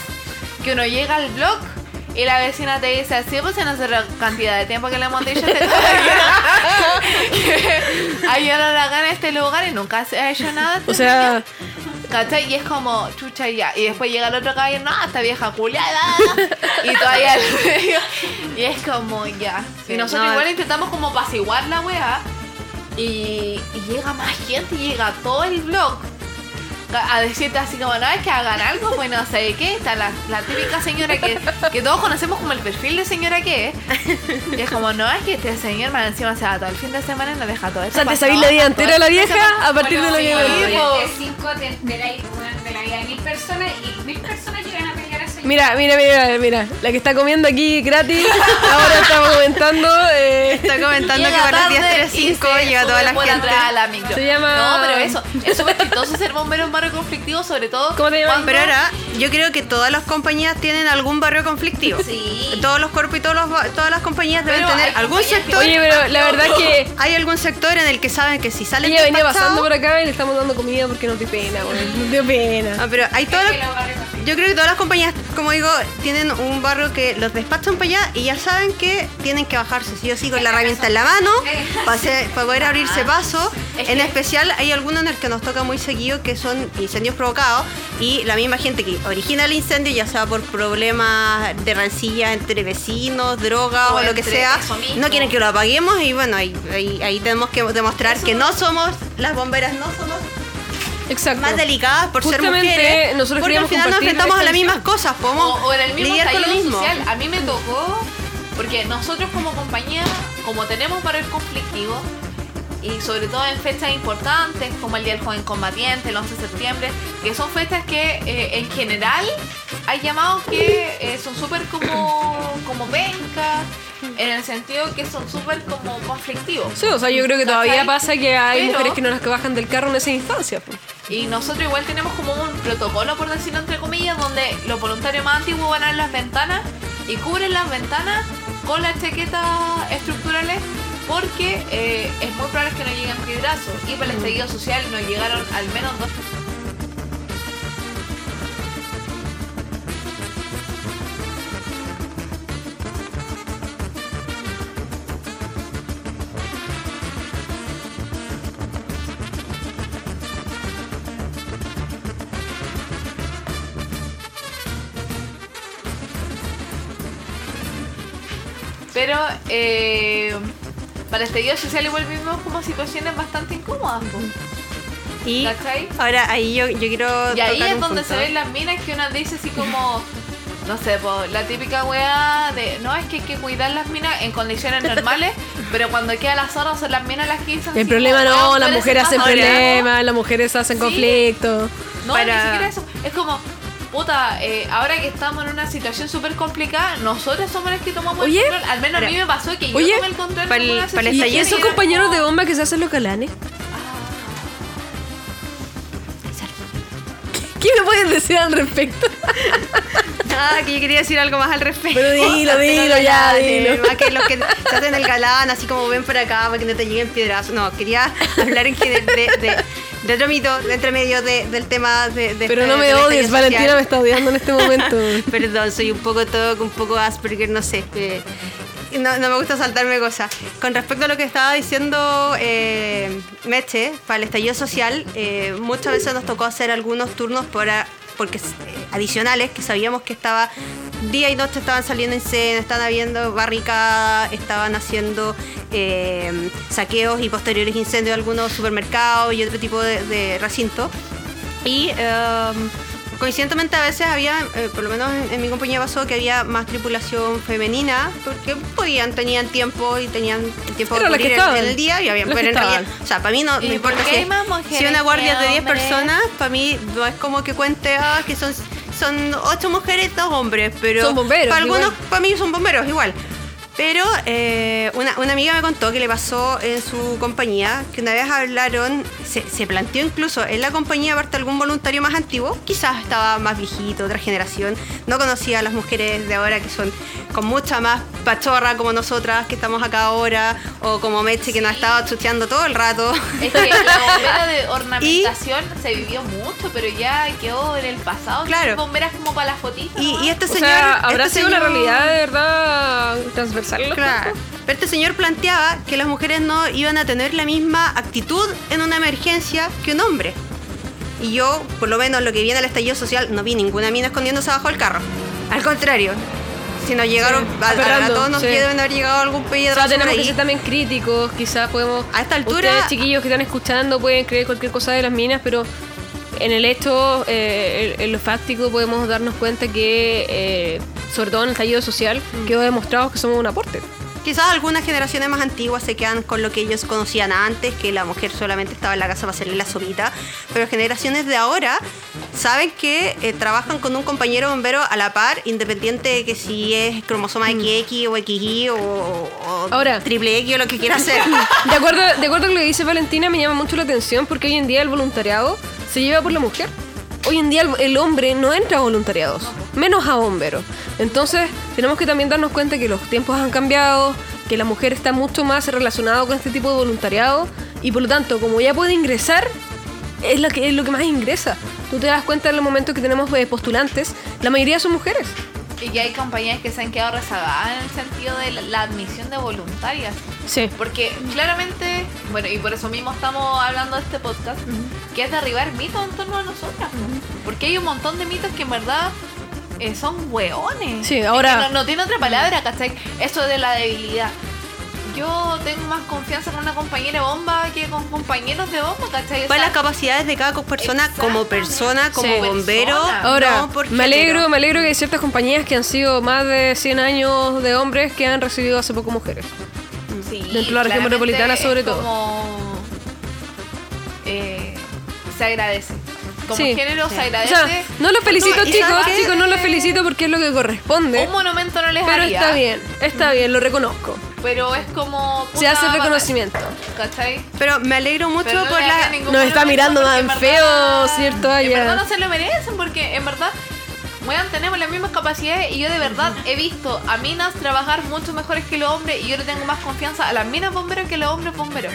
S5: que uno llega al blog y la vecina te dice, sí, pues no sé la cantidad de tiempo que le hemos dicho a este hay olor a gas en este lugar y nunca se ha hecho nada.
S3: O sea,
S5: ¿Cachai? Y es como, chucha ya. Y después llega el otro caballero, no, esta vieja culiada. y todavía al medio. Y es como, ya.
S4: Sí,
S5: y nosotros
S4: no,
S5: igual intentamos como apaciguar la weá. Y, y llega más gente, y llega todo el blog. A decirte así como, no, es que hagan algo, pues no sé qué. Está la, la típica señora que, que todos conocemos como el perfil de señora que es. Y es como, no, es que este señor más encima se va todo el fin de semana y nos deja todo
S3: o
S5: esto.
S3: sea, te sabéis la vida entera de la
S5: de
S3: vieja
S5: semana.
S3: a partir de lo
S5: Sí,
S3: que.
S6: De 5 te enteráis de la vida de mil personas y mil personas llegan a
S3: Mira, mira, mira, mira. La que está comiendo aquí gratis, ahora estamos comentando. eh,
S4: Está comentando que
S5: Llega
S4: para las
S5: tarde
S4: 10.35
S5: y se
S4: llega toda la gente.
S5: a la micro.
S3: Se llama-
S5: No, pero eso, es súper chistoso ser bombero en barrio conflictivo, sobre todo.
S3: ¿Cómo te llamas?
S4: Pero ahora, yo creo que todas las compañías tienen algún barrio conflictivo.
S5: Sí.
S4: Todos los cuerpos y todos los todas las compañías deben
S5: Pero
S4: tener algún
S5: que-
S4: sector.
S3: Oye, pero la verdad que
S4: Hay algún sector en el que saben que si salen
S3: ella venía pasando por acá y le estamos dando comida porque nos dio pena, güey. Nos dio pena.
S4: Ah, pero hay
S6: Que los así.
S4: Yo creo que todas las compañías, como digo, tienen un barrio que los despachan para allá y ya saben que tienen que bajarse. Si yo sigo con la herramienta en la mano para, hacer- para poder abrirse paso. En especial hay algunos en el que nos toca muy seguido que son incendios provocados y la misma gente que origina el incendio, ya sea por problemas de rencilla entre vecinos, drogas
S5: O
S4: o, lo que sea, no quieren que lo apaguemos y bueno, ahí, ahí, ahí tenemos que demostrar que no somos, las bomberas no somos
S3: Exacto.
S4: más delicadas por ser
S3: Justamente,
S4: mujeres.
S3: nosotros
S4: porque al final nos enfrentamos a las mismas cosas, podemos
S5: O, o en el mismo
S4: lidiar con lo mismo.
S5: social. A mí me tocó, porque nosotros como compañía, como tenemos barrios conflictivos, y sobre todo en fechas importantes como el Día del Joven Combatiente, el 11 de septiembre, que son fechas que eh, en general hay llamados que eh, son súper como, como pencas, en el sentido que son súper como conflictivos.
S3: Sí, o sea, yo creo que todavía pasa que hay
S5: Pero-
S3: mujeres que no las que bajan del carro en esa instancia. pues.
S5: Y nosotros igual tenemos como un protocolo, por decirlo entre comillas, donde los voluntarios más antiguos van a las ventanas y cubren las ventanas con las chaquetas estructurales porque eh, es muy probable que no lleguen piedrazos. Y para el estallido social nos llegaron al menos dos. Eh, para el estallido social igual vivimos como situaciones bastante incómodas.
S4: Y
S5: ¿Cachai?
S4: ahora ahí yo, yo quiero
S5: Y ahí es
S4: un
S5: donde
S4: punto.
S5: se ven las minas que una dice así como, no sé, po, la típica weá de, no, es que hay que cuidar las minas en condiciones normales, pero cuando queda la zona son las minas las que dicen
S3: El problema
S5: como,
S3: no,
S5: "Weón,
S3: las mujeres hacen
S5: embajadora".
S3: problemas, las mujeres hacen
S5: Sí.
S3: conflicto.
S5: No,
S4: Para-
S5: ni siquiera eso. Es como, puta, eh, ahora que estamos en una situación súper complicada, nosotros somos los que tomamos
S3: Oye,
S5: el control. Al menos a mí me pasó que
S3: Oye,
S5: yo tomé el control
S4: para el- para el
S3: ¿Y esos compañeros
S5: como-
S3: de bomba que se hacen los calanes? ¿Qué me pueden decir al respecto?
S4: Ah, que yo quería decir algo más al respecto.
S3: Pero dilo, dilo, ya, dilo.
S4: Más que los que se hacen el galán, así como ven por acá, para que no te lleguen piedrazos. No, quería hablar en general de, de, de otro mito, de entre medio de- del tema de, de
S3: Pero no me odies. Valentina me está odiando en este momento.
S4: Perdón, soy un poco todo, un poco Asperger, no sé. eh, no, no me gusta saltarme cosas. Con respecto a lo que estaba diciendo eh, Meche, para el estallido social, eh, muchas veces nos tocó hacer algunos turnos para, porque, eh, adicionales que sabíamos que estaba día y noche estaban saliendo incendios, estaban habiendo barricadas, estaban haciendo eh, saqueos y posteriores incendios de algunos supermercados y otro tipo de, de recintos. Y em, coincidentemente a veces había, eh, por lo menos en, en mi compañía pasó que había más tripulación femenina porque podían, tenían tiempo y tenían tiempo
S3: Era
S4: de en, el día y había,
S3: Las
S4: pero
S3: que
S4: en realidad, o sea, para mí no, no
S5: ¿Y por
S4: importa si, si una guardia de 10
S5: hombres?
S4: personas, para mí no es como que cuente ah, que son son ocho mujeres, dos hombres, pero
S3: Son bomberos,
S4: para algunos,
S3: igual.
S4: para mí son bomberos igual. Pero eh, una, una amiga me contó que le pasó en su compañía, que una vez hablaron, se, se planteó incluso en la compañía, aparte algún voluntario más antiguo, quizás estaba más viejito, otra generación, no conocía a las mujeres de ahora que son con mucha más pachorra como nosotras que estamos acá ahora, o como Meche que nos ha estado chucheando todo el rato.
S5: Es que la bombera de ornamentación se vivió mucho, pero ya quedó en el pasado.
S4: Claro.
S5: Bomberas como para las fotitos.
S4: Y, y este
S3: O
S4: señor...
S3: sea, ¿habrá
S4: este
S3: sido una realidad de verdad transversal?
S4: Claro. Pero este señor planteaba que las mujeres no iban a tener la misma actitud en una emergencia que un hombre. Y yo, por lo menos lo que vi en el estallido social, no vi ninguna mina escondiéndose abajo del carro. Al contrario, si nos llegaron,
S3: Sí,
S4: a, a- todos nos
S3: sí.
S4: deben haber llegado algún
S3: O
S4: pedido
S3: sea, tenemos que ser también críticos, quizás podemos...
S4: A esta altura-
S3: Ustedes, chiquillos que están escuchando, pueden creer cualquier cosa de las minas, pero en el hecho, eh, en, lo fáctico, podemos darnos cuenta que, eh, sobre todo en el estallido social,
S4: Mm.
S3: quedó demostrado que somos un aporte.
S4: Quizás algunas generaciones más antiguas se quedan con lo que ellos conocían antes, que la mujer solamente estaba en la casa para hacerle la sopita, pero generaciones de ahora saben que eh, trabajan con un compañero bombero a la par, independiente de que si es cromosoma XX o XY o, o
S3: Ahora.
S4: triple X o lo que quiera hacer.
S3: De acuerdo, de acuerdo con lo que dice Valentina, me llama mucho la atención porque hoy en día el voluntariado se lleva por la mujer. Hoy en día el, el hombre no entra a voluntariados, menos a bomberos. Entonces tenemos que también darnos cuenta que los tiempos han cambiado, que la mujer está mucho más relacionada con este tipo de voluntariado y por lo tanto, como ya puede ingresar, es lo que, es lo que más ingresa. Tú te das cuenta en los momentos que tenemos eh, postulantes, la mayoría son mujeres.
S5: Y que hay compañías que se han quedado rezagadas en el sentido de la, la admisión de voluntarias.
S3: Sí.
S5: Porque claramente, bueno, y por eso mismo estamos hablando de este podcast, que es derribar mitos en torno a nosotras. Porque hay un montón de mitos que en verdad eh, son hueones.
S3: Sí,
S5: Es
S3: ahora-
S5: que No, no tiene otra palabra, ¿cachai? Eso de la debilidad. Yo tengo más confianza con una compañera bomba que con compañeros de bomba, ¿cachai? O sea,
S4: las capacidades de cada persona como persona, como
S3: Sí.
S4: bombero.
S3: Ahora,
S4: no
S3: me alegro, me alegro que hay ciertas compañías que han sido más de 100 años de hombres que han recibido hace poco mujeres.
S5: Sí,
S3: Dentro de la región metropolitana, sobre todo.
S5: como, eh, se agradece. Como
S3: Sí.
S5: género se
S3: O
S5: agradece.
S3: sea, no los felicito
S4: No,
S3: chicos, chicos, no los felicito porque es lo que corresponde.
S5: un monumento no les
S3: Pero
S5: haría,
S3: está bien, está bien, lo reconozco.
S5: Pero es como.
S3: Se hace reconocimiento.
S5: ¿Cachai?
S4: Pero me alegro mucho
S5: Pero no
S4: por la...
S3: Nos está mirando tan
S5: en
S3: feo, ¿cierto?
S5: En verdad no se lo merecen porque en verdad. Weón, tenemos las mismas capacidades y yo de verdad he visto a minas trabajar mucho mejores que los hombres y yo le tengo más confianza a las minas bomberos que a los hombres bomberos.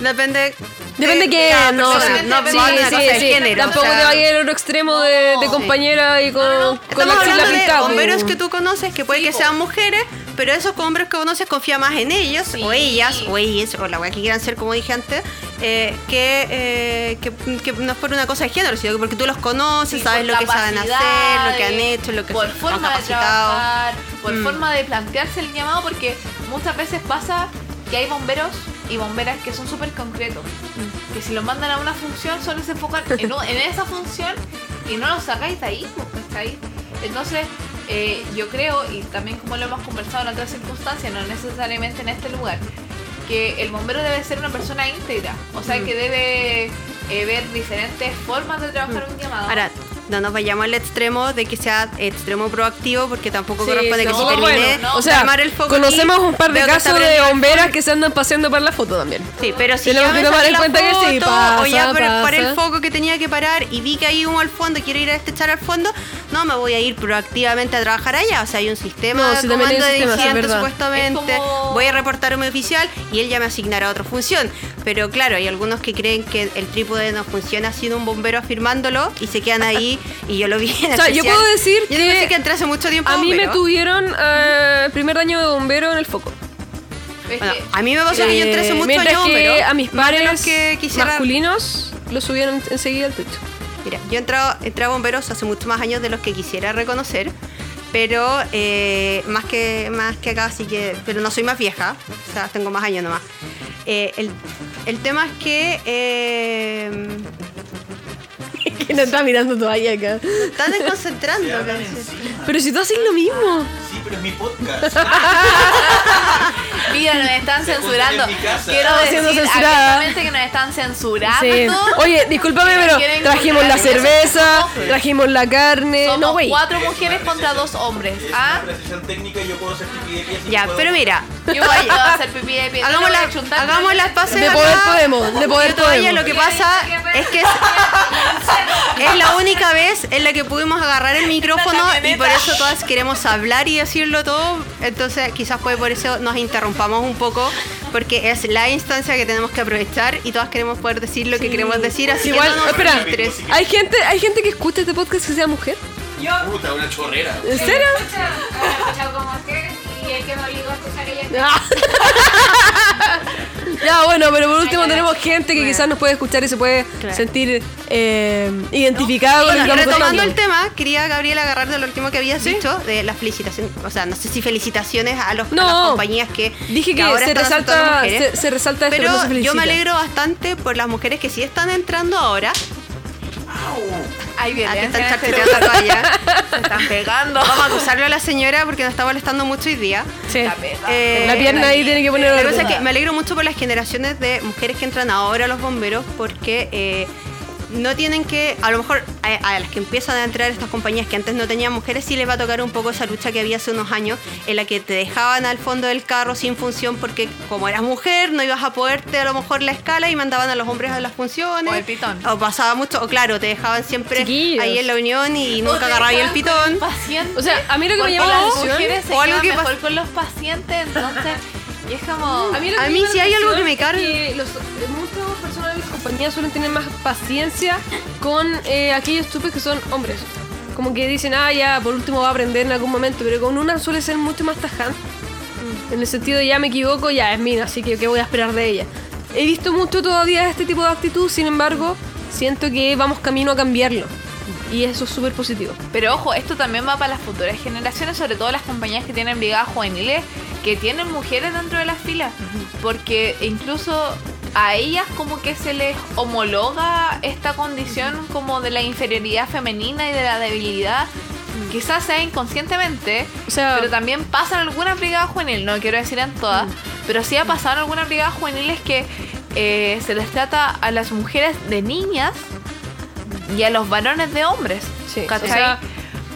S4: Depende...
S3: Depende
S4: de
S3: que no,
S4: persona, no
S5: sí,
S3: sí, sí.
S4: género.
S3: Tampoco
S4: o sea,
S3: te vayas al otro extremo de, de compañera y con,
S5: No, no, no.
S3: con la
S4: de
S3: pintada.
S4: bomberos que tú conoces, que puede
S5: Sí,
S4: que sean mujeres, pero esos hombres que conoces confía más en ellos,
S5: Sí.
S4: o ellas, o ellas, o la weá que quieran ser, como dije antes, eh, que, eh, que, que no es por una cosa de género, sino que porque tú los conoces,
S5: Sí,
S4: sabes lo que saben hacer, lo que han hecho, lo que
S5: por
S4: son
S5: forma de
S4: capacitados.
S5: trabajar, por
S4: Mm.
S5: forma de plantearse el llamado, porque muchas veces pasa que hay bomberos y bomberas que son súper concretos,
S4: Mm.
S5: que si los mandan a una función solo se enfocan en, esa función y no los sacáis de ahí, pues, ¿cachai? Entonces, eh, yo creo, y también como lo hemos conversado en otras circunstancias, no necesariamente en este lugar, que el bombero debe ser una persona íntegra, o sea,
S4: Mm.
S5: que debe eh, ver diferentes formas de trabajar un llamado.
S4: Ahora, no nos vayamos al extremo de que sea extremo proactivo, porque tampoco
S3: Sí,
S4: corresponde que
S3: tampoco
S4: se termine
S3: bueno.
S5: no.
S3: O sea,
S4: armar el foco
S3: conocemos un par de
S4: que
S3: casos de bomberas que se andan paseando para la foto también.
S4: Sí, pero si
S3: Tenemos
S4: yo me
S3: que tomar en
S4: la
S3: cuenta que sí,
S4: foto, o ya
S3: pasa,
S4: por, por el foco que tenía que parar y vi que hay humo al fondo y quiero ir a echar al fondo, no me voy a ir proactivamente a trabajar allá. O sea, hay un sistema
S3: No,
S4: de comando de incidentes supuestamente.
S5: Como-
S4: Voy a reportar a mi oficial y él ya me asignará otra función. Pero claro, hay algunos que creen que el trípode no funciona sin un bombero afirmándolo y se quedan ahí y yo lo vi en
S3: O sea, yo puedo decir
S4: Yo
S3: que
S4: pensé que entré hace mucho tiempo
S3: A mí me tuvieron eh, primer daño de bombero en el foco.
S4: Bueno, a mí me pasó que yo entré hace
S3: Eh,
S4: mucho
S3: mientras
S4: años
S3: que
S4: bombero.
S3: a mis pares
S4: los que quisiera
S3: masculinos lo subieron enseguida al techo.
S4: Mira, yo entrado, entré a bomberos hace muchos más años de los que quisiera reconocer, pero eh, más que más que acá, así que, pero no soy más vieja, o sea, tengo más años nomás. Eh, el, el tema es que eh,
S3: que no está mirando todavía acá.
S4: están desconcentrando.
S3: Pero si tú haces lo mismo.
S1: Sí, pero es mi podcast.
S5: Mira, nos están censurando. Quiero decir abiertamente que nos están censurando.
S3: Sí. Oye, discúlpame, pero trajimos la cerveza, trajimos la carne.
S5: Somos
S3: No, güey.
S5: cuatro mujeres contra dos hombres. ¿Ah?
S1: técnica y yo puedo hacer pipí de pie.
S4: Ya, pero mira,
S5: Yo voy a hacer pipí de pie.
S4: Hagamos, la- hagamos las pases
S3: De
S4: acá.
S3: poder podemos, de poder podemos.
S4: lo que pasa es que es, la única vez en la que pudimos agarrar el micrófono y por eso todas queremos hablar y decirlo todo. Entonces quizás puede por eso nos interrumpamos un poco porque es la instancia que tenemos que aprovechar y todas queremos poder decir lo que queremos decir. Así
S3: Igual,
S4: que no nos
S3: espera, hay gente, hay gente que escucha este podcast que sea mujer.
S6: Yo
S1: Puta, una chorrera.
S3: ¿En serio?
S6: como y el que me obligó a escuchar ella.
S3: Ya, bueno, pero por último tenemos gente que quizás nos puede escuchar y se puede
S4: Claro.
S3: sentir eh, identificado con lo
S4: Bueno,
S3: que estamos
S4: retomando
S3: contando.
S4: el tema, quería Gabriela agarrar de lo último que habías dicho, de las felicitaciones, o sea, no sé si felicitaciones a, los, a
S3: No.
S4: las compañías que,
S3: Dije que,
S4: ahora
S3: se
S4: están aceptando
S3: resalta,
S4: mujeres.
S3: se, se resalta esto,
S4: Pero
S3: no se
S4: yo
S3: felicita.
S4: me alegro bastante por las mujeres que sí están entrando ahora.
S5: Hay
S4: Ah, que
S5: violencia.
S4: están chaqueteando
S5: lugar.
S4: acá ya.
S5: Se están pegando.
S4: Vamos a acusarlo a la señora porque nos está molestando mucho hoy día.
S3: Sí.
S5: Pegando.
S4: Eh,
S3: La pierna ahí tiene que poner
S4: La cosa es que me alegro mucho por las generaciones de mujeres que entran ahora a los bomberos porque eh, no tienen que, a lo mejor a, a las que empiezan a entrar estas compañías que antes no tenían mujeres, sí les va a tocar un poco esa lucha que había hace unos años en la que te dejaban al fondo del carro sin función porque como eras mujer no ibas a poderte a lo mejor la escala y mandaban a los hombres a las funciones.
S5: O el pitón.
S4: O pasaba mucho, o claro, te dejaban siempre
S3: Chiquillos.
S4: ahí en la unión y nunca
S5: te
S4: agarrabas el pitón.
S5: el
S3: O sea, a mí lo que me llama la
S5: las
S3: atención
S5: mujeres se
S4: o algo que
S5: mejor con los pacientes, entonces. Y es como.
S3: A mí,
S4: A mí
S3: la
S4: hay algo que me carga.
S3: que los- muchas personas de mis compañías suelen tener más paciencia con eh, aquellos chupes que son hombres. Como que dicen, ah, ya, por último va a aprender en algún momento, pero con una suele ser mucho más tajante. En el sentido de ya me equivoco, ya es mina, así que ¿qué voy a esperar de ella? He visto mucho todavía este tipo de actitud, sin embargo, siento que vamos camino a cambiarlo. Y eso es súper positivo.
S5: Pero ojo, esto también va para las futuras generaciones, sobre todo las compañías que tienen brigadas juveniles, que tienen mujeres dentro de las filas. Porque incluso a ellas como que se les homologa esta condición como de la inferioridad femenina y de la debilidad. Quizás sea inconscientemente,
S3: O sea,
S5: pero también pasa en algunas brigadas juveniles, no quiero decir en todas, pero sí ha pasado en algunas brigadas juveniles que eh, se les trata a las mujeres de niñas y a los varones de hombres.
S3: Sí,
S5: ¿cachai?
S3: o sea,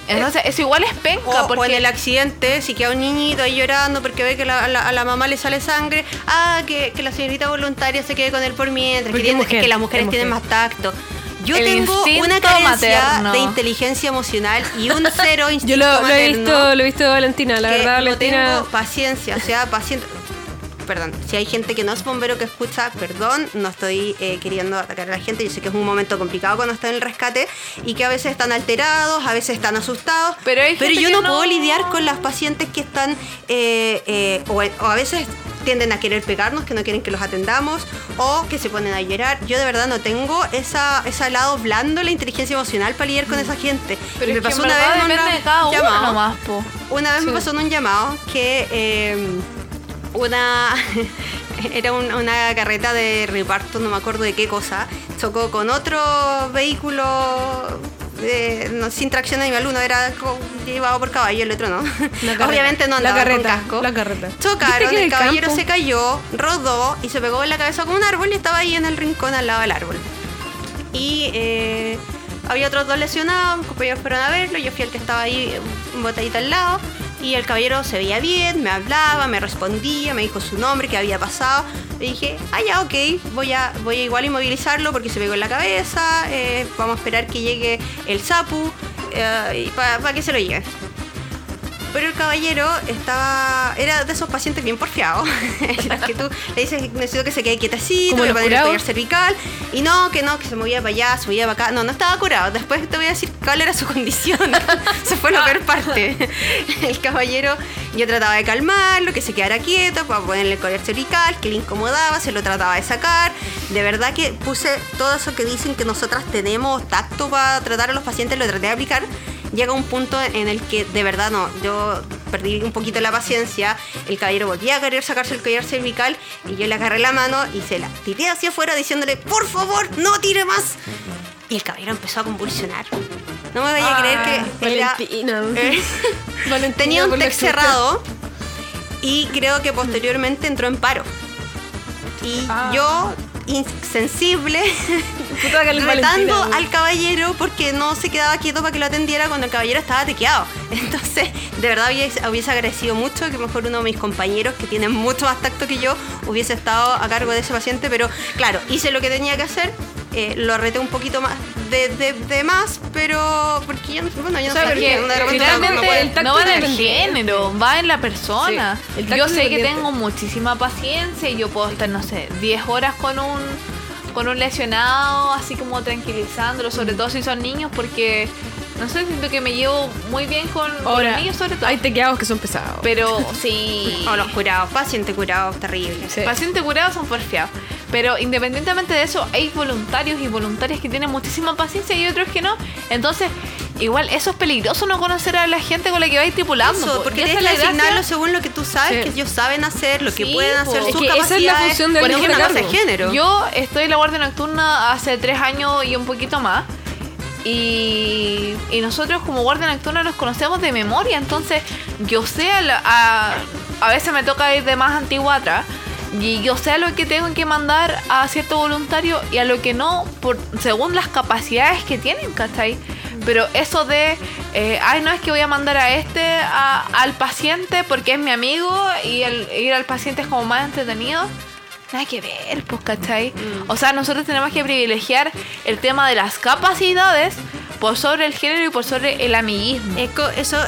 S5: Entonces, eso igual es penca,
S4: O, o en
S5: porque
S4: el accidente, si queda un niñito ahí llorando porque ve que la- a la, a la mamá le sale sangre, ah, que, que la señorita voluntaria se quede con él por mientras, que,
S3: Porque
S4: tiene- que las mujeres
S3: es
S4: tienen más tacto. Yo
S5: El
S4: tengo una carencia
S5: materno.
S4: de inteligencia emocional y un cero instinto
S3: yo lo, lo he visto, lo he visto de Valentina, la verdad,
S4: no
S3: Valentina.
S4: tengo paciencia, o sea, paciente. Perdón, si hay gente que no es bombero que escucha, perdón, no estoy eh, queriendo atacar a la gente, yo sé que es un momento complicado cuando está en el rescate y que a veces están alterados, a veces están asustados,
S5: Pero hay gente
S4: yo no,
S5: no-
S4: puedo lidiar con las pacientes que están, eh, eh, o, o a veces tienden a querer pegarnos, que no quieren que los atendamos, o que se ponen a llorar. Yo de verdad no tengo esa, ese lado blando, la inteligencia emocional para lidiar con esa gente.
S5: pero
S4: Y me pasó una vez en un llamado.
S5: nomás.
S4: Una vez me pasó en un llamado que eh, una era un- una carreta de reparto, no me acuerdo de qué cosa, chocó con otro vehículo de- no, sin tracción animal, uno era llevado por caballo, el otro no.
S3: Carreta.
S4: Obviamente no
S3: La
S4: andaba con casco.
S3: la carreta. ¿Viste
S4: Chocaron,
S3: que
S4: el caballero
S3: campo?
S4: se cayó, rodó y se pegó en la cabeza con un árbol y estaba ahí en el rincón al lado del árbol. Y eh, había otros dos lesionados, mis compañeros fueron a verlo, yo fui el que estaba ahí un botadito al lado. Y el caballero se veía bien, me hablaba, me respondía, me dijo su nombre, qué había pasado. Le dije, ah, ya, ok, voy a, voy a igual inmovilizarlo porque se pegó en la cabeza, eh, vamos a esperar que llegue el sapu eh, para que se lo lleve. Pero el caballero estaba. Era de esos pacientes bien porfiados. que tú le dices, necesito que se quede quietecito,
S3: ¿Como
S4: le
S3: los
S4: pones el
S3: curados?
S4: collar cervical. Y no, que no, que se movía para allá, se movía para acá. No, no estaba curado. Después te voy a decir cuál era su condición. se fue la peor parte. el caballero, yo trataba de calmarlo, que se quedara quieto, para ponerle el collar cervical, que le incomodaba, se lo trataba de sacar. De verdad que puse todo eso que dicen que nosotras tenemos tacto para tratar a los pacientes, lo traté de aplicar llega un punto en el que de verdad no, yo perdí un poquito la paciencia, el caballero volvía a querer sacarse el collar cervical y yo le agarré la mano y se la tiré hacia afuera diciéndole, por favor, no tire más. Y el caballero empezó a convulsionar. No me vaya a creer que era...
S3: Valentina.
S4: eh, tenía un
S3: chucha.
S4: cerrado y creo que posteriormente entró en paro. Y
S3: Ah.
S4: yo, insensible,
S3: Que el
S4: retando
S3: Valentina,
S4: al caballero porque no se quedaba quieto para que lo atendiera cuando el caballero estaba tequeado. Entonces, de verdad hubiese, hubiese agradecido mucho que mejor uno de mis compañeros, que tienen mucho más tacto que yo, hubiese estado a cargo de ese paciente. Pero claro, hice lo que tenía que hacer. eh, lo reté un poquito más de, de- de más, pero porque yo, no- bueno, yo no
S3: O sea,
S4: sabía,
S3: porque
S4: de repente
S5: Finalmente
S4: no puede-
S3: el tacto
S5: no va en el género, va en la persona.
S3: Sí,
S5: yo sé que tengo muchísima paciencia y yo puedo estar, no sé, 10 horas con un con un lesionado, así como tranquilizándolo, sobre todo si son niños, porque no sé, siento que me llevo muy bien con, con
S3: Ahora,
S5: los niños sobre todo.
S3: hay tequeados que son pesados.
S5: Pero sí.
S4: O los curados, paciente curado, terrible.
S3: Sí.
S5: Pacientes curados son porfiados. Pero independientemente de eso, hay voluntarios y voluntarias que tienen muchísima paciencia y otros que no. Entonces, igual eso es peligroso no conocer a la gente con la que vais tripulando.
S4: Eso,
S5: po.
S4: porque tienes
S5: es
S4: que asignarlo según lo que tú sabes
S3: Sí.
S4: que ellos saben hacer, lo que
S5: Sí,
S4: pueden hacer,
S5: Es
S4: sus
S3: que esa es la función del
S4: ejemplo, una de género.
S5: Yo estoy en la Guardia Nocturna hace tres años y un poquito más. Y, y nosotros como Guardia Nocturna nos conocemos de memoria. Entonces yo sé, a, a, a veces me toca ir de más antigua atrás. Y yo sé a lo que tengo que mandar a cierto voluntario y a lo que no, por, según las capacidades que tienen, ¿cachai? Pero eso de, eh, ay, no es que voy a mandar a este a- al paciente porque es mi amigo y el ir al paciente es como más entretenido. Nada que ver, pues, ¿cachai? O sea, nosotros tenemos que privilegiar el tema de las capacidades por sobre el género y por sobre el amiguismo.
S4: Eco- eso,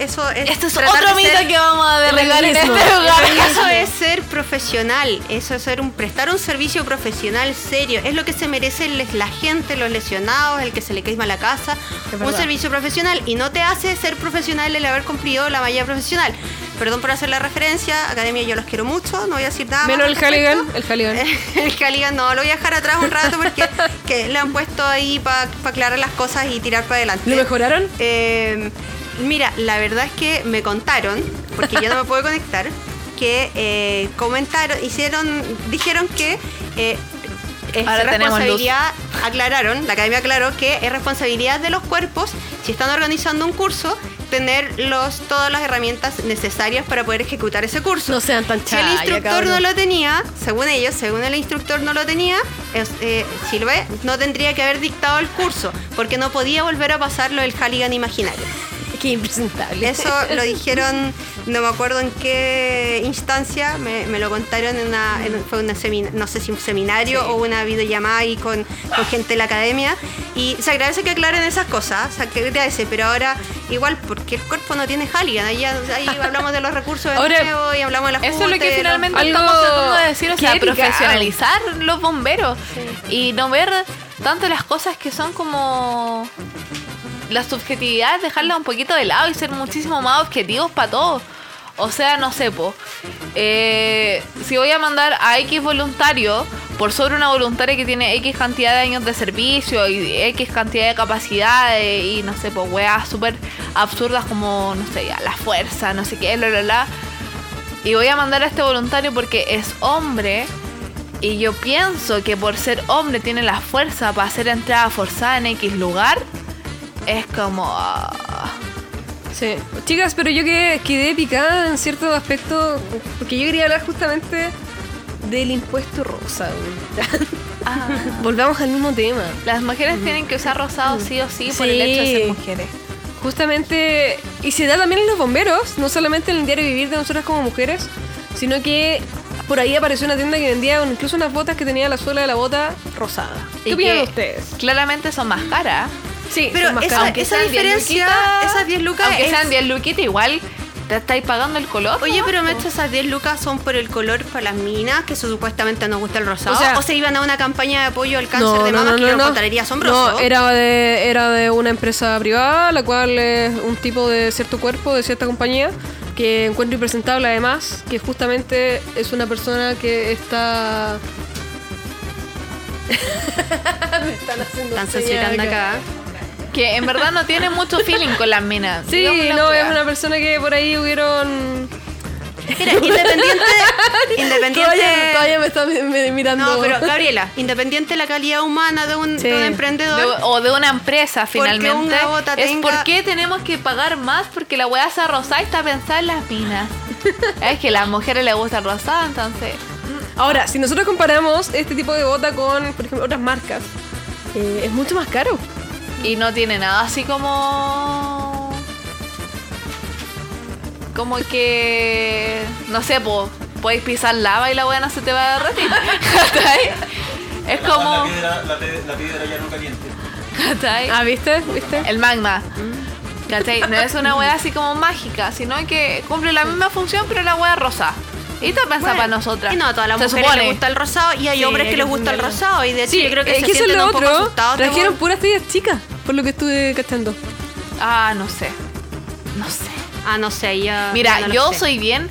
S4: eso es.
S5: Este es otro mito
S4: ser-
S5: que vamos a derribar en este lugar.
S4: Eso es ser profesional, eso es ser un, prestar un servicio profesional serio. Es lo que se merece les- la gente, los lesionados, el que se le quema la casa. Un servicio profesional y no te hace ser profesional el haber cumplido la malla profesional. Perdón por hacer la referencia, Academia yo los quiero mucho, no voy a decir nada.
S3: Menos el. Halligan. El Halligan.
S4: el Caligan no, lo voy a dejar atrás un rato porque que le han puesto ahí para aclarar las cosas y tirar para adelante.
S3: ¿Lo mejoraron?
S4: Eh, mira, la verdad es que me contaron, porque yo no me puedo conectar, que eh, comentaron, hicieron, dijeron que eh, es
S5: Ahora
S4: responsabilidad, aclararon, la academia aclaró que es responsabilidad de los cuerpos, si están organizando un curso, tener los, todas las herramientas necesarias para poder ejecutar ese curso.
S3: No sean tan
S4: Si el
S3: chaya,
S4: instructor
S3: cabrón.
S4: no lo tenía, según ellos, según el instructor no lo tenía, eh, Silve no tendría que haber dictado el curso, porque no podía volver a pasarlo el Halligan imaginario.
S3: Qué impresentable.
S4: Eso lo dijeron, no me acuerdo en qué instancia, me, me lo contaron en una, en- fue una semina- no sé si un seminario o una videollamada ahí con, con gente de la academia. Y se agradece que aclaren esas cosas, se agradece, pero ahora igual, porque el cuerpo no tiene Halligan, ahí, ahí hablamos de los recursos de
S3: Ahora,
S4: nuevo y hablamos de las
S5: Eso es lo que finalmente
S3: Algo
S5: estamos tratando de decir, o sea,
S3: ética.
S5: profesionalizar los bomberos y no ver tanto las cosas que son como la subjetividad, dejarla un poquito de lado y ser muchísimo más objetivos para todos. O sea, no sé, po, eh, si voy a mandar a X voluntario por sobre una voluntaria que tiene X cantidad de años de servicio y X cantidad de capacidades y no sé, pues weas súper absurdas como, no sé, ya, la fuerza, no sé qué, bla, bla, bla y voy a mandar a este voluntario porque es hombre y yo pienso que por ser hombre tiene la fuerza para hacer entrada forzada en X lugar, es como...
S3: Sí. Chicas, pero yo quedé, quedé picada en cierto aspecto porque yo quería hablar justamente del impuesto rosa.
S5: Ah,
S3: Volvamos al mismo tema.
S5: las mujeres tienen que usar rosado sí o sí por el hecho de ser mujeres.
S3: Justamente, y se da también en los bomberos, no solamente en el diario vivir de nosotras como mujeres, sino que por ahí apareció una tienda que vendía incluso unas botas que tenía la suela de la bota rosada. ¿Qué
S5: Y
S3: opinan
S5: que
S3: ustedes?
S5: Claramente son más caras.
S3: Sí,
S4: Pero
S3: son más
S4: esa-
S3: caras.
S5: Aunque
S4: esa
S5: sean 10
S4: diferencia,
S5: luquitas,
S4: esas 10 lucas
S5: Aunque
S4: es-
S5: sean 10 luquitas, igual te estáis pagando el color.
S4: Oye,
S5: ¿no?
S4: pero Mecho, esas 10 lucas son por el color para las minas, que eso supuestamente nos gusta el rosado.
S3: O
S4: se iban a una campaña de apoyo al cáncer de mama que lo encontraría asombroso.
S3: No, era de, era de una empresa privada, la cual es un tipo de cierto cuerpo, de cierta compañía, que encuentro impresentable además, que justamente es una persona que está... Me están haciendo
S4: Están acá.
S5: Que en verdad no tiene mucho feeling con las minas.
S3: Sí,
S5: Digamos
S3: no, es una persona que por ahí hubieron...
S4: Mira, independiente, independiente.
S3: Todavía, todavía me está mi- mi- mirando.
S4: No, pero Gabriela, independiente de la calidad humana de un,
S3: Sí.
S4: de un emprendedor.
S5: De- o de una empresa finalmente
S4: una
S5: es
S4: tenga-
S5: por qué tenemos que pagar más porque la weá sea rosada y está pensada en las minas es que a las mujeres les gusta el rosado entonces
S3: Ahora, si nosotros comparamos este tipo de bota con, por ejemplo, otras marcas, eh, es mucho más caro.
S5: Y no tiene nada así como como que no sé po, podéis pisar lava y la weá no se te va a derretir es
S1: La-
S5: como
S1: La piedra, la, pe- la piedra ya no caliente.
S3: Ah, ¿viste? ¿Viste?
S5: el magma ¿Cachai? No es una weá así como mágica, sino que cumple la misma función, pero la weá rosa. Y está pensada
S4: Bueno,
S5: para nosotras.
S4: Y no, a todas las
S5: Se
S4: mujeres
S5: supone.
S4: les gusta el rosado y hay
S3: Sí,
S4: hombres que les gusta el rosado. Y de hecho,
S3: Sí,
S4: yo creo que
S3: es
S4: se
S3: que
S4: sienten un poco
S3: otro.
S4: asustados. de-
S3: Trajeron puras tallas chicas, por lo que estuve cachando.
S5: Ah, no sé. No sé.
S4: Ah, no sé, ya.
S5: Mira,
S4: no
S5: yo
S4: sé.
S5: soy bien.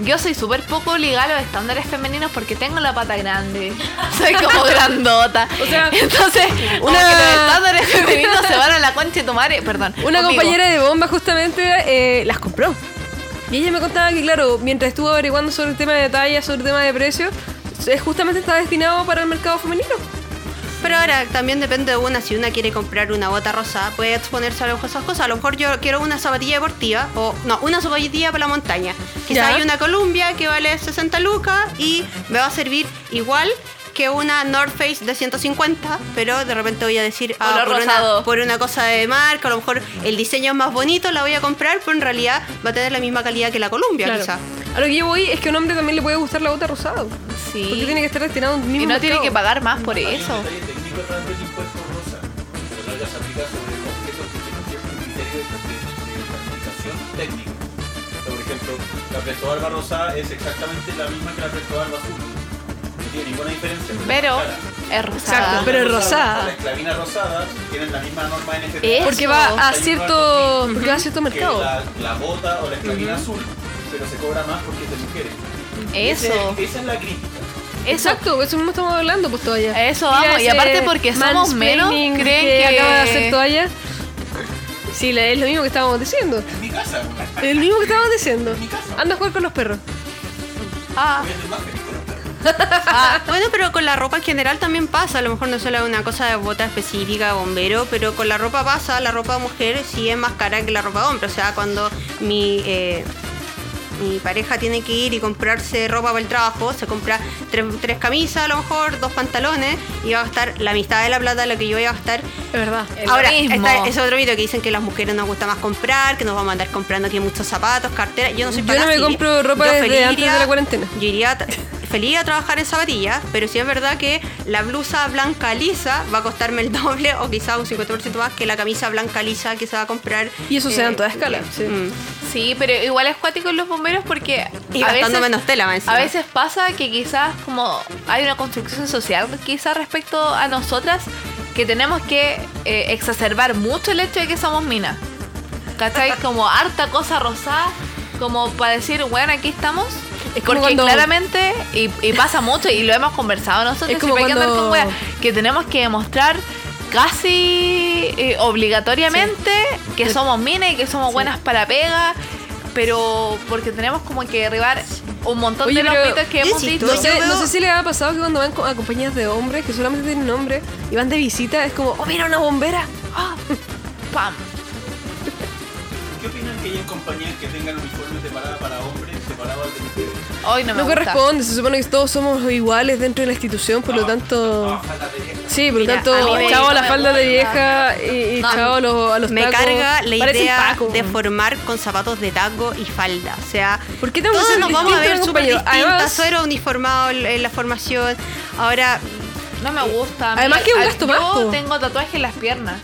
S5: Yo soy súper poco ligada a los estándares femeninos porque tengo la pata grande. Soy como grandota.
S3: O sea,
S5: entonces,
S3: una-
S5: una que los estándares femeninos se van a la concha de tu madre. Perdón.
S3: Una
S5: conmigo.
S3: compañera de bomba justamente eh, las compró. Y ella me contaba que, claro, mientras estuvo averiguando sobre el tema de talla, sobre el tema de precio, justamente está destinado para el mercado femenino.
S4: Pero ahora también depende de una. Si una quiere comprar una bota rosada, puede exponerse a lo mejor esas cosas. A lo mejor yo quiero una zapatilla deportiva o no, una zapatilla para la montaña. Quizá
S3: Ya.
S4: hay una Columbia que vale 60 lucas y me va a servir igual que una North Face de 150, pero de repente voy a decir, ah, por, una, por una cosa de marca, a lo mejor el diseño es más bonito, la voy a comprar, pero en realidad va a tener la misma calidad que la Columbia,
S3: Claro.
S4: quizá.
S3: A lo que yo voy es que a un hombre también le puede gustar la bota rosada.
S5: Sí.
S3: Porque tiene que estar destinado a un mismo
S5: Y no tiene que pagar más por eso.
S1: técnico por ejemplo, la Presto Barba rosada es exactamente la misma que la Presto Barba azul. Tiene ninguna diferencia.
S5: Pero es rosada.
S3: Exacto, pero es rosada.
S1: La esclavina rosada tienen la misma norma NFT.
S5: Eso.
S3: Porque va a cierto, porque va a cierto mercado.
S1: La, la bota o la esclavina azul, pero se cobra más porque es de mujeres.
S5: Eso.
S1: Ese- esa es la crítica.
S5: Eso.
S3: Exacto, eso mismo estamos hablando, pues toalla.
S5: A eso vamos, y aparte porque somos menos, creen
S3: que,
S5: que-
S3: acaba de hacer toalla. Sí, le- es lo mismo que estábamos diciendo.
S1: En mi casa.
S3: Es lo mismo que estábamos diciendo.
S1: mi casa.
S3: Anda a jugar con los perros.
S5: Ah,
S4: Ah, bueno, pero con la ropa en general también pasa. A lo mejor no solo una cosa de bota específica, bombero, pero con la ropa pasa. La ropa de mujer sí es más cara que la ropa de hombre. O sea, cuando mi, eh, mi pareja tiene que ir y comprarse ropa para el trabajo, se compra tres, tres camisas, a lo mejor, dos pantalones, y va a gastar la mitad de la plata lo que yo voy a gastar.
S3: Es verdad.
S5: Es
S4: Ahora, está ese otro video que dicen que las mujeres nos gusta más comprar, que nos vamos a andar comprando aquí muchos zapatos, carteras. Yo no soy
S3: Yo
S4: para
S3: no me compro ropa
S4: Yo
S3: desde antes
S4: iría-
S3: de la cuarentena.
S4: Yo iría feliz a trabajar en zapatillas, pero sí es verdad que la blusa blanca lisa va a costarme el doble o quizá un 50% más que la camisa blanca lisa que se va a comprar.
S3: Y eso se da en
S4: eh,
S3: toda escala. Sí.
S4: mm.
S5: Sí, pero igual es cuático en los bomberos porque
S4: Y
S5: a veces,
S4: menos tela, más
S5: a veces pasa que quizás como hay una construcción social quizás respecto a nosotras que tenemos que eh, exacerbar mucho el hecho de que somos minas. ¿Cachai? Como harta cosa rosada, como para decir, bueno, aquí estamos.
S3: Es como
S5: Porque
S3: cuando-
S5: claramente, y, y pasa mucho, y lo hemos conversado nosotros,
S3: Es como
S5: hay que andar
S3: cuando-
S5: con wea, que tenemos que demostrar casi eh, obligatoriamente que somos minas y que somos buenas para pega, pero porque tenemos como que derribar un montón
S3: Oye,
S5: de los mitos que hemos dicho.
S3: No sé, no si les ha pasado que cuando van a compañías de hombres que solamente tienen nombre y van de visita, es como, oh, mira una bombera.
S5: ¡Ah! ¡Pam!
S1: ¿Qué opinan que hayan compañías que tengan uniformes para hombres, separados de mujeres?
S5: Hoy no me
S3: No
S5: gusta.
S3: corresponde, se supone que todos somos iguales dentro de la institución, por lo tanto. Sí, por lo
S4: Mira,
S3: tanto, chao a la falda de vieja y, y
S5: No,
S3: chao a los, a los
S4: Me
S3: tacos.
S4: carga la idea de formar con zapatos de taco y falda. O sea,
S3: ¿Por qué
S4: todos nos vamos a ver súper distintas.
S3: Además-
S4: Suero uniformado en la formación. Ahora,
S5: No me gusta.
S3: Además que un gasto más.
S5: Yo tengo tatuaje en las piernas.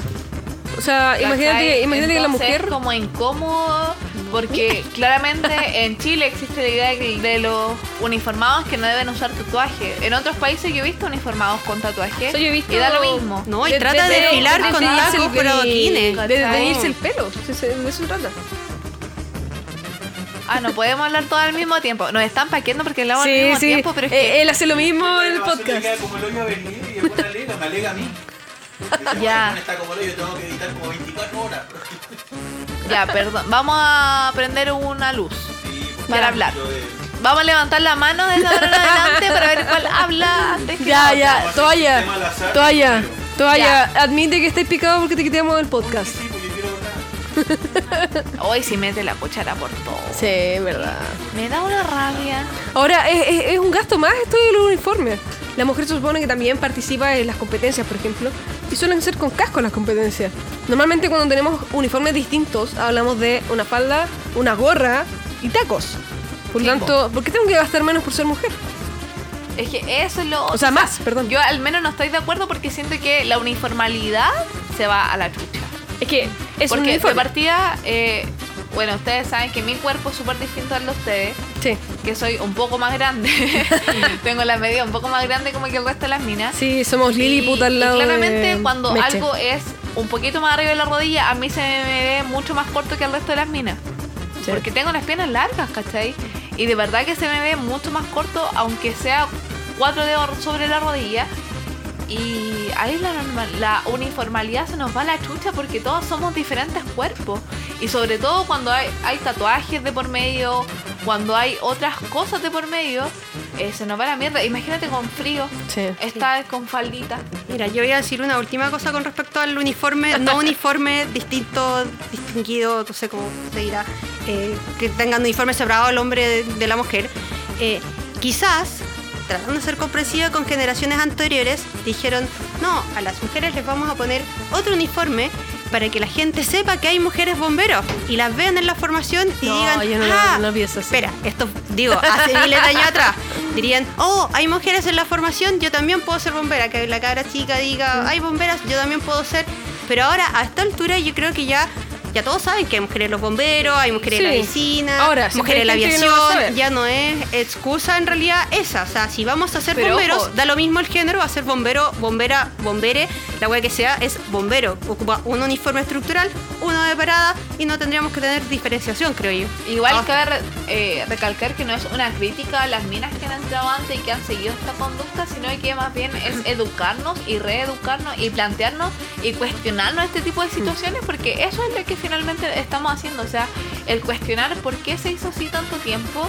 S3: O sea, imagínate, imagínate que la mujer.
S5: Es como incómodo porque claramente en Chile existe la idea de de los uniformados que no deben usar tatuaje. En otros países yo he visto uniformados con tatuaje
S3: Eso yo he visto-
S5: y da lo mismo.
S4: no, y
S3: de-
S4: trata de,
S3: de-
S4: desfilar
S3: de-
S4: con tacos por adoquines.
S3: De, teñirse el pelo. De eso trata.
S5: Ah, no podemos hablar todo al mismo tiempo. Nos están paqueando porque hablamos al
S3: Sí,
S5: mismo
S3: sí.
S5: tiempo, pero es
S3: Eh,
S5: que
S3: Él hace lo mismo en el podcast.
S1: como el hoyo a venir y después la alega, me alega a mí.
S5: Ya.
S1: "Bueno, está como el hoyo, tengo que editar como 24 horas.
S5: Ya, perdón. Vamos a prender una luz para
S3: Ya.
S5: hablar. Vamos a levantar la mano desde ahora en adelante para ver cuál habla antes que
S3: Ya, ya, toalla. Toalla. Toalla. Admite que estáis picado porque te quitamos el podcast.
S5: Hoy sí mete la cuchara por todo.
S3: Sí, verdad.
S5: Me da una rabia.
S3: Ahora, es, es- es un gasto más esto de los uniformes. La mujer se supone que también participa en las competencias, por ejemplo, y suelen ser con casco las competencias. Normalmente cuando tenemos uniformes distintos, hablamos de una falda, una gorra y tacos. Por lo tanto, ¿por qué tengo que gastar menos por ser mujer?
S5: Es que eso es lo.
S3: O sea, más, perdón.
S5: Yo al menos no estoy de acuerdo porque siento que la uniformalidad se va a la chucha.
S3: Es que es un
S5: porque de
S3: uniforme.
S5: partida, eh, bueno, ustedes saben que mi cuerpo es súper distinto al de ustedes,
S3: Sí,
S5: que soy un poco más grande. Tengo la medida un poco más grande como que el resto de las minas.
S3: sí, somos Lilliput al lado
S5: y claramente
S3: de
S5: cuando
S3: Meche.
S5: algo es un poquito más arriba de la rodilla, a mí se me ve mucho más corto que al resto de las minas.
S3: Sí.
S5: Porque tengo las piernas largas, ¿cachai? Y de verdad que se me ve mucho más corto, aunque sea cuatro dedos sobre la rodilla. Y ahí la, norma- la uniformalidad se nos va a la chucha porque todos somos diferentes cuerpos. Y sobre todo cuando hay, hay tatuajes de por medio, cuando hay otras cosas de por medio, eh, se nos va la mierda. Imagínate con frío,
S3: Sí.
S5: esta vez con faldita.
S4: Mira, yo voy a decir una última cosa con respecto al uniforme, no uniforme distinto, distinguido, no sé cómo se dirá, eh, que tengan uniforme separado el hombre de, de la mujer. Eh, quizás, tratando de ser comprensiva con generaciones anteriores, dijeron, no, a las mujeres les vamos a poner otro uniforme para que la gente sepa que hay mujeres bomberos y las vean en la formación y
S3: No,
S4: digan,
S3: yo no
S4: "Ah,
S3: no lo pienso así".
S4: espera, esto digo, hace miles de años atrás, dirían, oh, hay mujeres en la formación, yo también puedo ser bombera, que la cabra chica diga, hay bomberas, yo también puedo ser, pero ahora a esta altura yo creo que ya, ya todos saben que hay mujeres en los bomberos, hay mujeres en la
S3: Sí.
S4: medicina,
S3: Ahora,
S4: mujeres en la aviación,
S3: no
S4: ya no es excusa en realidad esa, o sea, si vamos a ser
S5: Pero
S4: bomberos,
S5: ojo.
S4: da lo mismo el género, va a ser bombero, bombera, bombere, la wea que sea, es bombero, ocupa un uniforme estructural, uno de parada y no tendríamos que tener diferenciación, creo yo.
S5: Igual
S4: Ah.
S5: cabe re- eh, recalcar que no es una crítica a las minas que han entrado antes y que han seguido esta conducta, sino que más bien es educarnos y reeducarnos y plantearnos y cuestionarnos este tipo de situaciones, porque eso es lo que finalmente estamos haciendo, o sea, el cuestionar por qué se hizo así tanto tiempo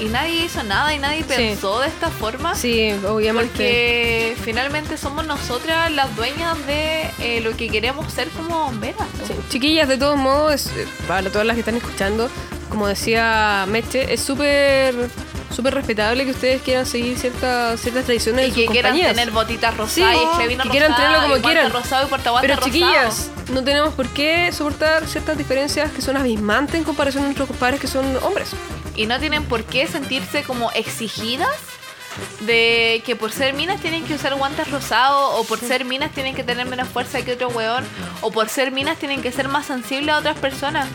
S5: y nadie hizo nada y nadie pensó de esta forma.
S3: Sí, obviamente.
S5: Porque finalmente somos nosotras las dueñas de eh, lo que queremos ser como bomberas.
S3: Sí. Chiquillas, de todos modos, eh, para todas las que están escuchando, como decía Meche, es súper súper respetable que ustedes quieran seguir ciertas ciertas tradiciones
S5: Y
S3: de
S5: que
S3: sus
S5: quieran
S3: compañías.
S5: tener botitas rosadas
S3: Sí,
S5: y esclavina
S3: que quieran tenerlo como
S5: y
S3: quieran.
S5: rosado y
S3: Pero
S5: rosado.
S3: chiquillas, no tenemos por qué soportar ciertas diferencias que son abismantes en comparación a nuestros compadres que son hombres.
S5: Y no tienen por qué sentirse como exigidas de que por ser minas tienen que usar guantes rosados o por ser minas tienen que tener menos fuerza que otro weón o por ser minas tienen que ser más sensibles a otras personas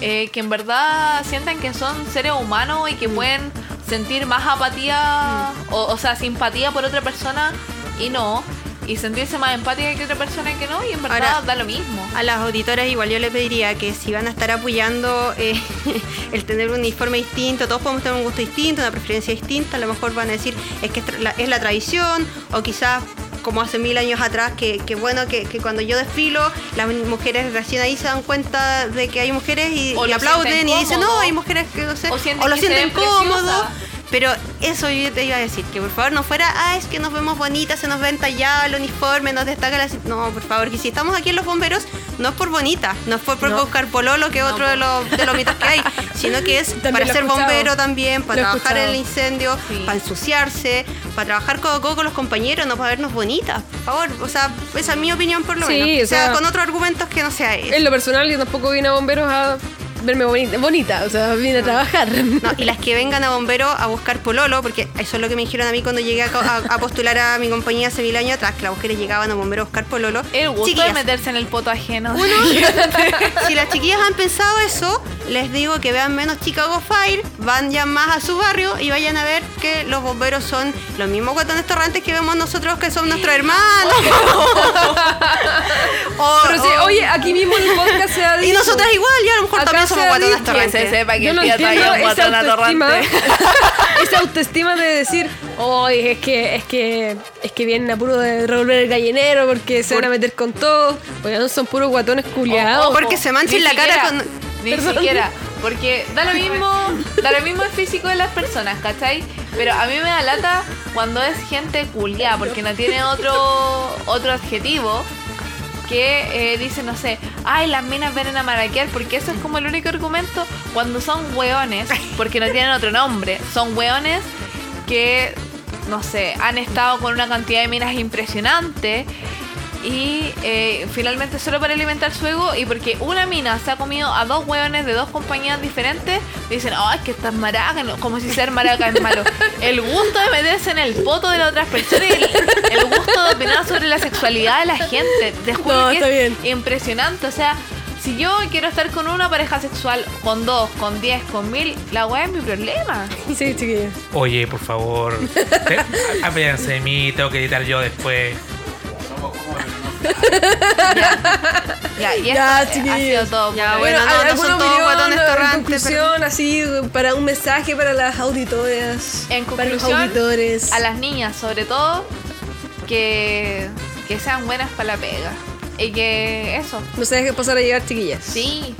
S5: eh, que en verdad sientan que son seres humanos y que pueden sentir más apatía o, o sea simpatía por otra persona y no y sentirse más empática que otra persona que no y en verdad
S4: Ahora-
S5: da lo mismo.
S4: A las auditoras igual yo le pediría que si van a estar apoyando eh, el tener un uniforme distinto, todos podemos tener un gusto distinto, una preferencia distinta, a lo mejor van a decir es que es la, es la tradición o quizás como hace mil años atrás, que, que bueno que, que cuando yo desfilo, las mujeres recién ahí se dan cuenta de que hay mujeres y, aplauden y dicen, no, hay mujeres que no sé,
S5: O sienten
S4: lo sienten cómodo. Pero eso yo te iba a decir, que por favor no fuera, ah, es que nos vemos bonitas, se nos ve entallado el uniforme, nos destaca la... No, por favor, que si estamos aquí en los bomberos, no es por bonita, no es por, por
S3: No.
S4: buscar pololo, que es otro de los, de los mitos que hay, sino que es
S3: También
S4: para ser
S3: escuchado.
S4: bombero también, para
S3: Lo
S4: trabajar en el incendio,
S5: Sí.
S4: para ensuciarse, para trabajar codo a codo con los compañeros, no para vernos bonitas, por favor. O sea, esa es mi opinión por lo
S3: Sí,
S4: menos.
S3: o sea,
S4: con otros argumentos que no sea eso.
S3: En lo personal, yo tampoco vine a bomberos a verme bonita, bonita o sea, vine a trabajar.
S4: No, y las que vengan a bomberos a buscar pololo, porque eso es lo que me dijeron a mí cuando llegué a, co- a- a postular a mi compañía hace mil años atrás, que las mujeres llegaban a bomberos a buscar pololo.
S5: El gusto
S4: Chiquillas,
S5: de meterse en el poto ajeno.
S4: Uno, si las chiquillas han pensado eso, les digo que vean menos Chicago Fire, van ya más a su barrio y vayan a ver que los bomberos son los mismos guatones torrantes que vemos nosotros que son nuestros hermanos. O-
S3: Pero sí,
S4: o-
S3: oye, aquí mismo en el podcast se ha dicho.
S4: y nosotras igual, ya a lo mejor
S3: Acá
S4: también
S3: se
S4: somos
S3: ha
S4: guatones
S3: dicho-
S4: torrantes.
S5: Que se sepa que
S3: Yo
S5: el
S3: no entiendo esa autoestima, esa autoestima de decir, oye, es que, es que, es que vienen a puro de revolver el gallinero porque se van a meter con todo. Oye, no son puros guatones culiados.
S5: Ojo,
S4: porque se manchen
S5: ni
S4: la cara
S5: siquiera,
S4: con-
S5: Ni
S3: Perdón.
S5: siquiera. Porque da lo mismo, da lo mismo el físico de las personas, ¿cachai? Pero a mí me da lata cuando es gente culiada, porque no tiene otro, otro adjetivo que eh, dice, no sé, ay, las minas vienen a maraquear, porque eso es como el único argumento cuando son hueones, porque no tienen otro nombre, son hueones que, no sé, han estado con una cantidad de minas impresionante y eh, finalmente solo para alimentar su ego y porque una mina se ha comido a dos hueones de dos compañías diferentes, dicen, oh, es que estás maraca, no", como si ser maraca es malo. El gusto de meterse en el poto de las otras personas, y el, el gusto de opinar sobre la sexualidad de la gente, te juro
S3: No,
S5: que
S3: está
S5: es
S3: bien.
S5: impresionante, o sea... Si yo quiero estar con una pareja sexual, con dos, con diez, con mil, la weá es mi problema.
S3: Sí, chiquillos.
S2: Oye, por favor, apéense de mí, tengo que editar yo después.
S5: Ya, y
S3: Ya,
S5: ha sido
S3: chiquillos.
S5: todo.
S4: Ya,
S5: hoy.
S4: bueno, no,
S3: ¿al-
S4: no
S3: ¿alguna
S4: son todos
S3: en conclusión, así, para un mensaje para las auditoras,
S5: En
S3: para los
S5: conclusión,
S3: auditores.
S5: a las niñas sobre todo que, que sean buenas para la pega y que eso
S3: No se dejen pasar a llegar, chiquillas.
S5: sí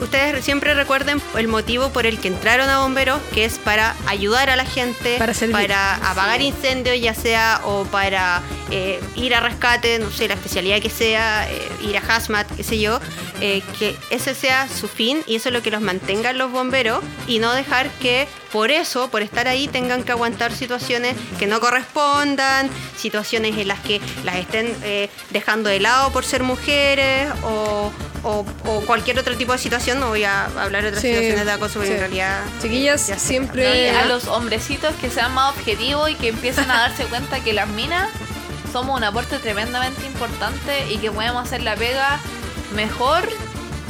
S4: Ustedes siempre recuerden el motivo por el que entraron a bomberos, que es para ayudar a la gente,
S3: Para
S4: apagar incendios, ya sea o para eh, ir a rescate, no sé, la especialidad que sea, eh, ir a hazmat, qué sé yo, eh, que ese sea su fin y eso es lo que los mantenga los bomberos y no dejar que por eso, por estar ahí, tengan que aguantar situaciones que no correspondan, situaciones en las que las estén dejando de lado por ser mujeres o, o- o cualquier otro tipo de situación. No voy a hablar de otras
S3: Sí,
S4: situaciones de acoso, porque
S3: sí.
S4: en realidad...
S3: Chiquillas,
S4: ya
S3: siempre-
S5: a los hombrecitos que sean más objetivos y que empiecen a darse cuenta que las minas somos un aporte tremendamente importante y que podemos hacer la pega mejor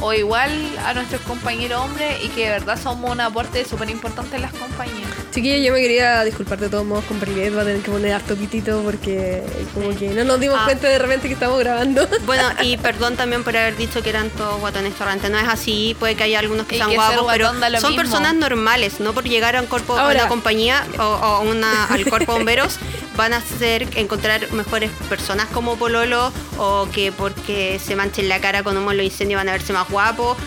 S5: o igual a nuestros compañeros hombres y que de verdad somos un aporte súper importante en las compañías.
S3: Chiquillos, yo me quería disculpar de todos modos con Brilet, va a tener que poner harto pitito porque como que no nos dimos
S4: Ah.
S3: cuenta de repente que estamos grabando.
S4: Bueno, y perdón también por haber dicho que eran todos guatones torrantes. No es así, puede que haya algunos que
S5: Y
S4: sean
S5: que
S4: guapos, pero son
S5: mismo.
S4: personas normales, no por llegar a un cuerpo a una compañía o, una, al cuerpo bomberos van a hacer encontrar mejores personas como Pololo o que porque se manchen la cara con humo los incendios van a verse más guapos.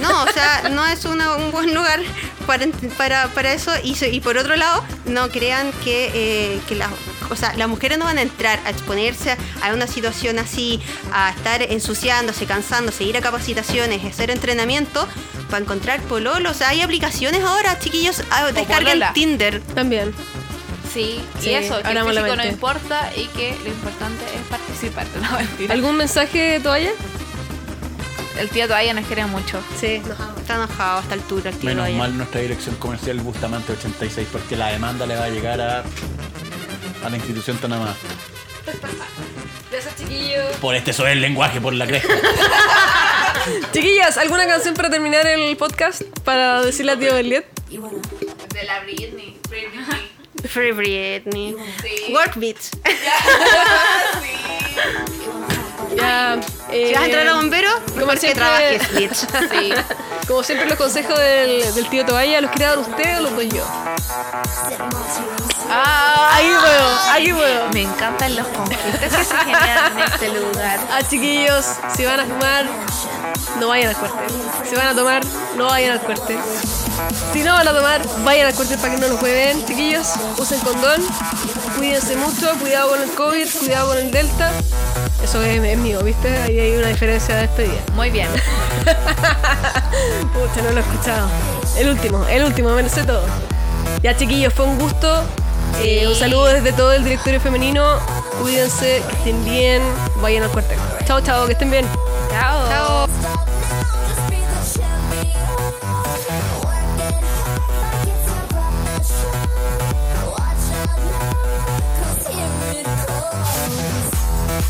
S4: No, o sea, no es una- un buen lugar para, para, para eso. Y, y por otro lado, no crean que, eh, que las, o sea, las mujeres no van a entrar a exponerse a una situación así, a estar ensuciándose, cansándose, ir a capacitaciones, hacer entrenamiento para encontrar pololo. O sea, hay aplicaciones ahora, chiquillos, ah, descarguen. Tinder.
S3: También.
S5: Sí,
S3: Sí,
S5: y eso, que el físico no importa y que lo importante es participar. No, mentira.
S3: ¿Algún mensaje toalla?
S5: El tío todavía nos quiere mucho.
S3: Sí.
S4: Está enojado a esta altura el tío.
S1: Menos mal nuestra dirección comercial Bustamante 86 porque la demanda le va a llegar a, a la institución Tonamá.
S3: Gracias, chiquillos.
S1: Por este soy el lenguaje, por la cresta.
S3: Chiquillas, ¿alguna canción para terminar el podcast? Para decirle a tío Berliet.
S5: De la Britney. Britney.
S4: Free Britney.
S5: Sí.
S4: Work beats.
S3: Ya. eh,
S4: Si vas a entrar a bombero,
S3: como
S4: mejor que
S3: siempre-
S4: trabajes, bitch.
S5: Sí.
S3: Como siempre, los consejos del, del tío Toalla, ¿los quiere dar usted o los doy yo?
S5: Ah,
S3: Aquí puedo, aquí puedo.
S5: Me encantan los conflictos que se generan en este lugar.
S3: Ah, chiquillos, si van a fumar, no vayan al corte. Si van a tomar, no vayan al corte. Si no van a tomar, vayan al cuartel para que no los jueguen, chiquillos. Usen condón, cuídense mucho, cuidado con el COVID, cuidado con el Delta. Eso es, es mío, ¿viste? Ahí hay una diferencia de despedida.
S5: Muy bien.
S3: Pucha, no lo he escuchado. El último, el último, me lo sé todo. Ya, chiquillos, fue un gusto. Eh, un saludo desde todo el directorio femenino. Cuídense, que estén bien. Vayan al cuartel. Chao, chao, que estén bien.
S5: Chao.
S3: Chao.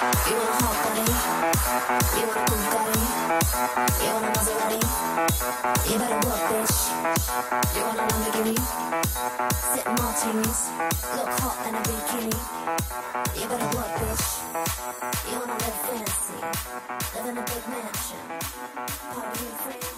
S7: You want a Maserati? You want a Bugatti? You want a Maserati? You better work, bitch. You want a Lamborghini? Sip martinis, look hot in a bikini. You better work, bitch. You wanna live fancy, live in a big mansion, party with friends.